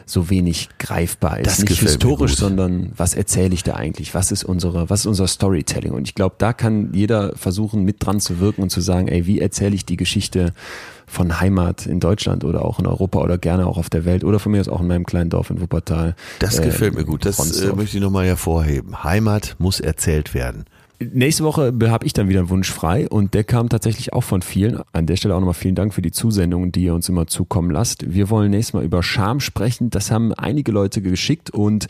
so wenig greifbar ist. Das Nicht historisch, sondern was erzähle ich da eigentlich? Was ist unsere, was ist unser Storytelling? Und ich glaube, da kann jeder versuchen, mit dran zu wirken und zu sagen, ey, wie erzähle ich die Geschichte von Heimat in Deutschland oder auch in Europa oder gerne auch auf der Welt oder von mir aus auch in meinem kleinen Dorf in Wuppertal.
Das äh, gefällt mir gut. Das äh, möchte ich nochmal hervorheben. Heimat muss erzählt werden.
Nächste Woche habe ich dann wieder einen Wunsch frei und der kam tatsächlich auch von vielen. An der Stelle auch nochmal vielen Dank für die Zusendungen, die ihr uns immer zukommen lasst. Wir wollen nächstes Mal über Scham sprechen. Das haben einige Leute geschickt und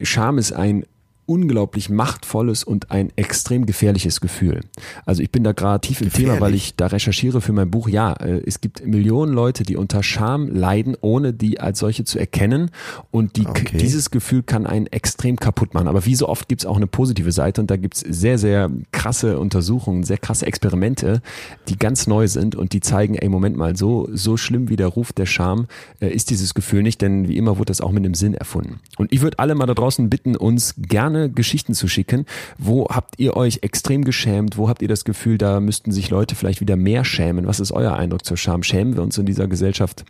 Scham ist ein unglaublich machtvolles und ein extrem gefährliches Gefühl. Also ich bin da gerade tief im Gefährlich. Thema, weil ich da recherchiere für mein Buch. Ja, äh, es gibt Millionen Leute, die unter Scham leiden, ohne die als solche zu erkennen. Und die, okay. dieses Gefühl kann einen extrem kaputt machen. Aber wie so oft gibt es auch eine positive Seite und da gibt es sehr, sehr krasse Untersuchungen, sehr krasse Experimente, die ganz neu sind und die zeigen, ey, Moment mal, so, so schlimm wie der Ruf der Scham äh, ist dieses Gefühl nicht, denn wie immer wurde das auch mit einem Sinn erfunden. Und ich würde alle mal da draußen bitten, uns gerne gerne Geschichten zu schicken. Wo habt ihr euch extrem geschämt? Wo habt ihr das Gefühl, da müssten sich Leute vielleicht wieder mehr schämen? Was ist euer Eindruck zur Scham? Schämen wir uns in dieser Gesellschaft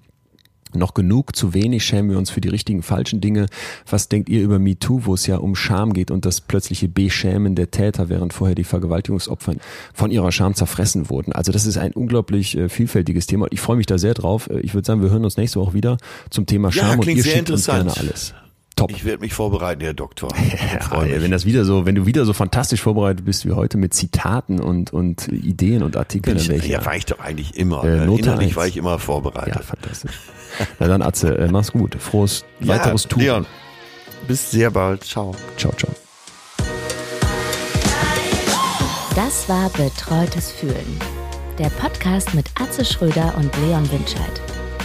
noch genug, zu wenig schämen wir uns für die richtigen, falschen Dinge. Was denkt ihr über MeToo, wo es ja um Scham geht und das plötzliche Beschämen der Täter, während vorher die Vergewaltigungsopfer von ihrer Scham zerfressen wurden? Also das ist ein unglaublich äh, vielfältiges Thema. Ich freue mich da sehr drauf. Äh, ich würde sagen, wir hören uns nächste Woche wieder zum Thema Scham
ja,
und ihr
schickt uns
gerne alles.
Top. Ich werde mich vorbereiten, Herr Doktor.
ja, wenn das wieder so, wenn du wieder so fantastisch vorbereitet bist wie heute mit Zitaten und, und Ideen und Artikeln,
dann
ich,
ja, war ich doch eigentlich immer. Äh, ne? Innerlich war ich immer vorbereitet. Ja,
fantastisch. Na dann, Atze, äh, mach's gut. Frohes ja, weiteres Tour. Leon,
bis sehr bald. Ciao.
Ciao, ciao.
Das war Betreutes Fühlen. Der Podcast mit Atze Schröder und Leon Winscheid.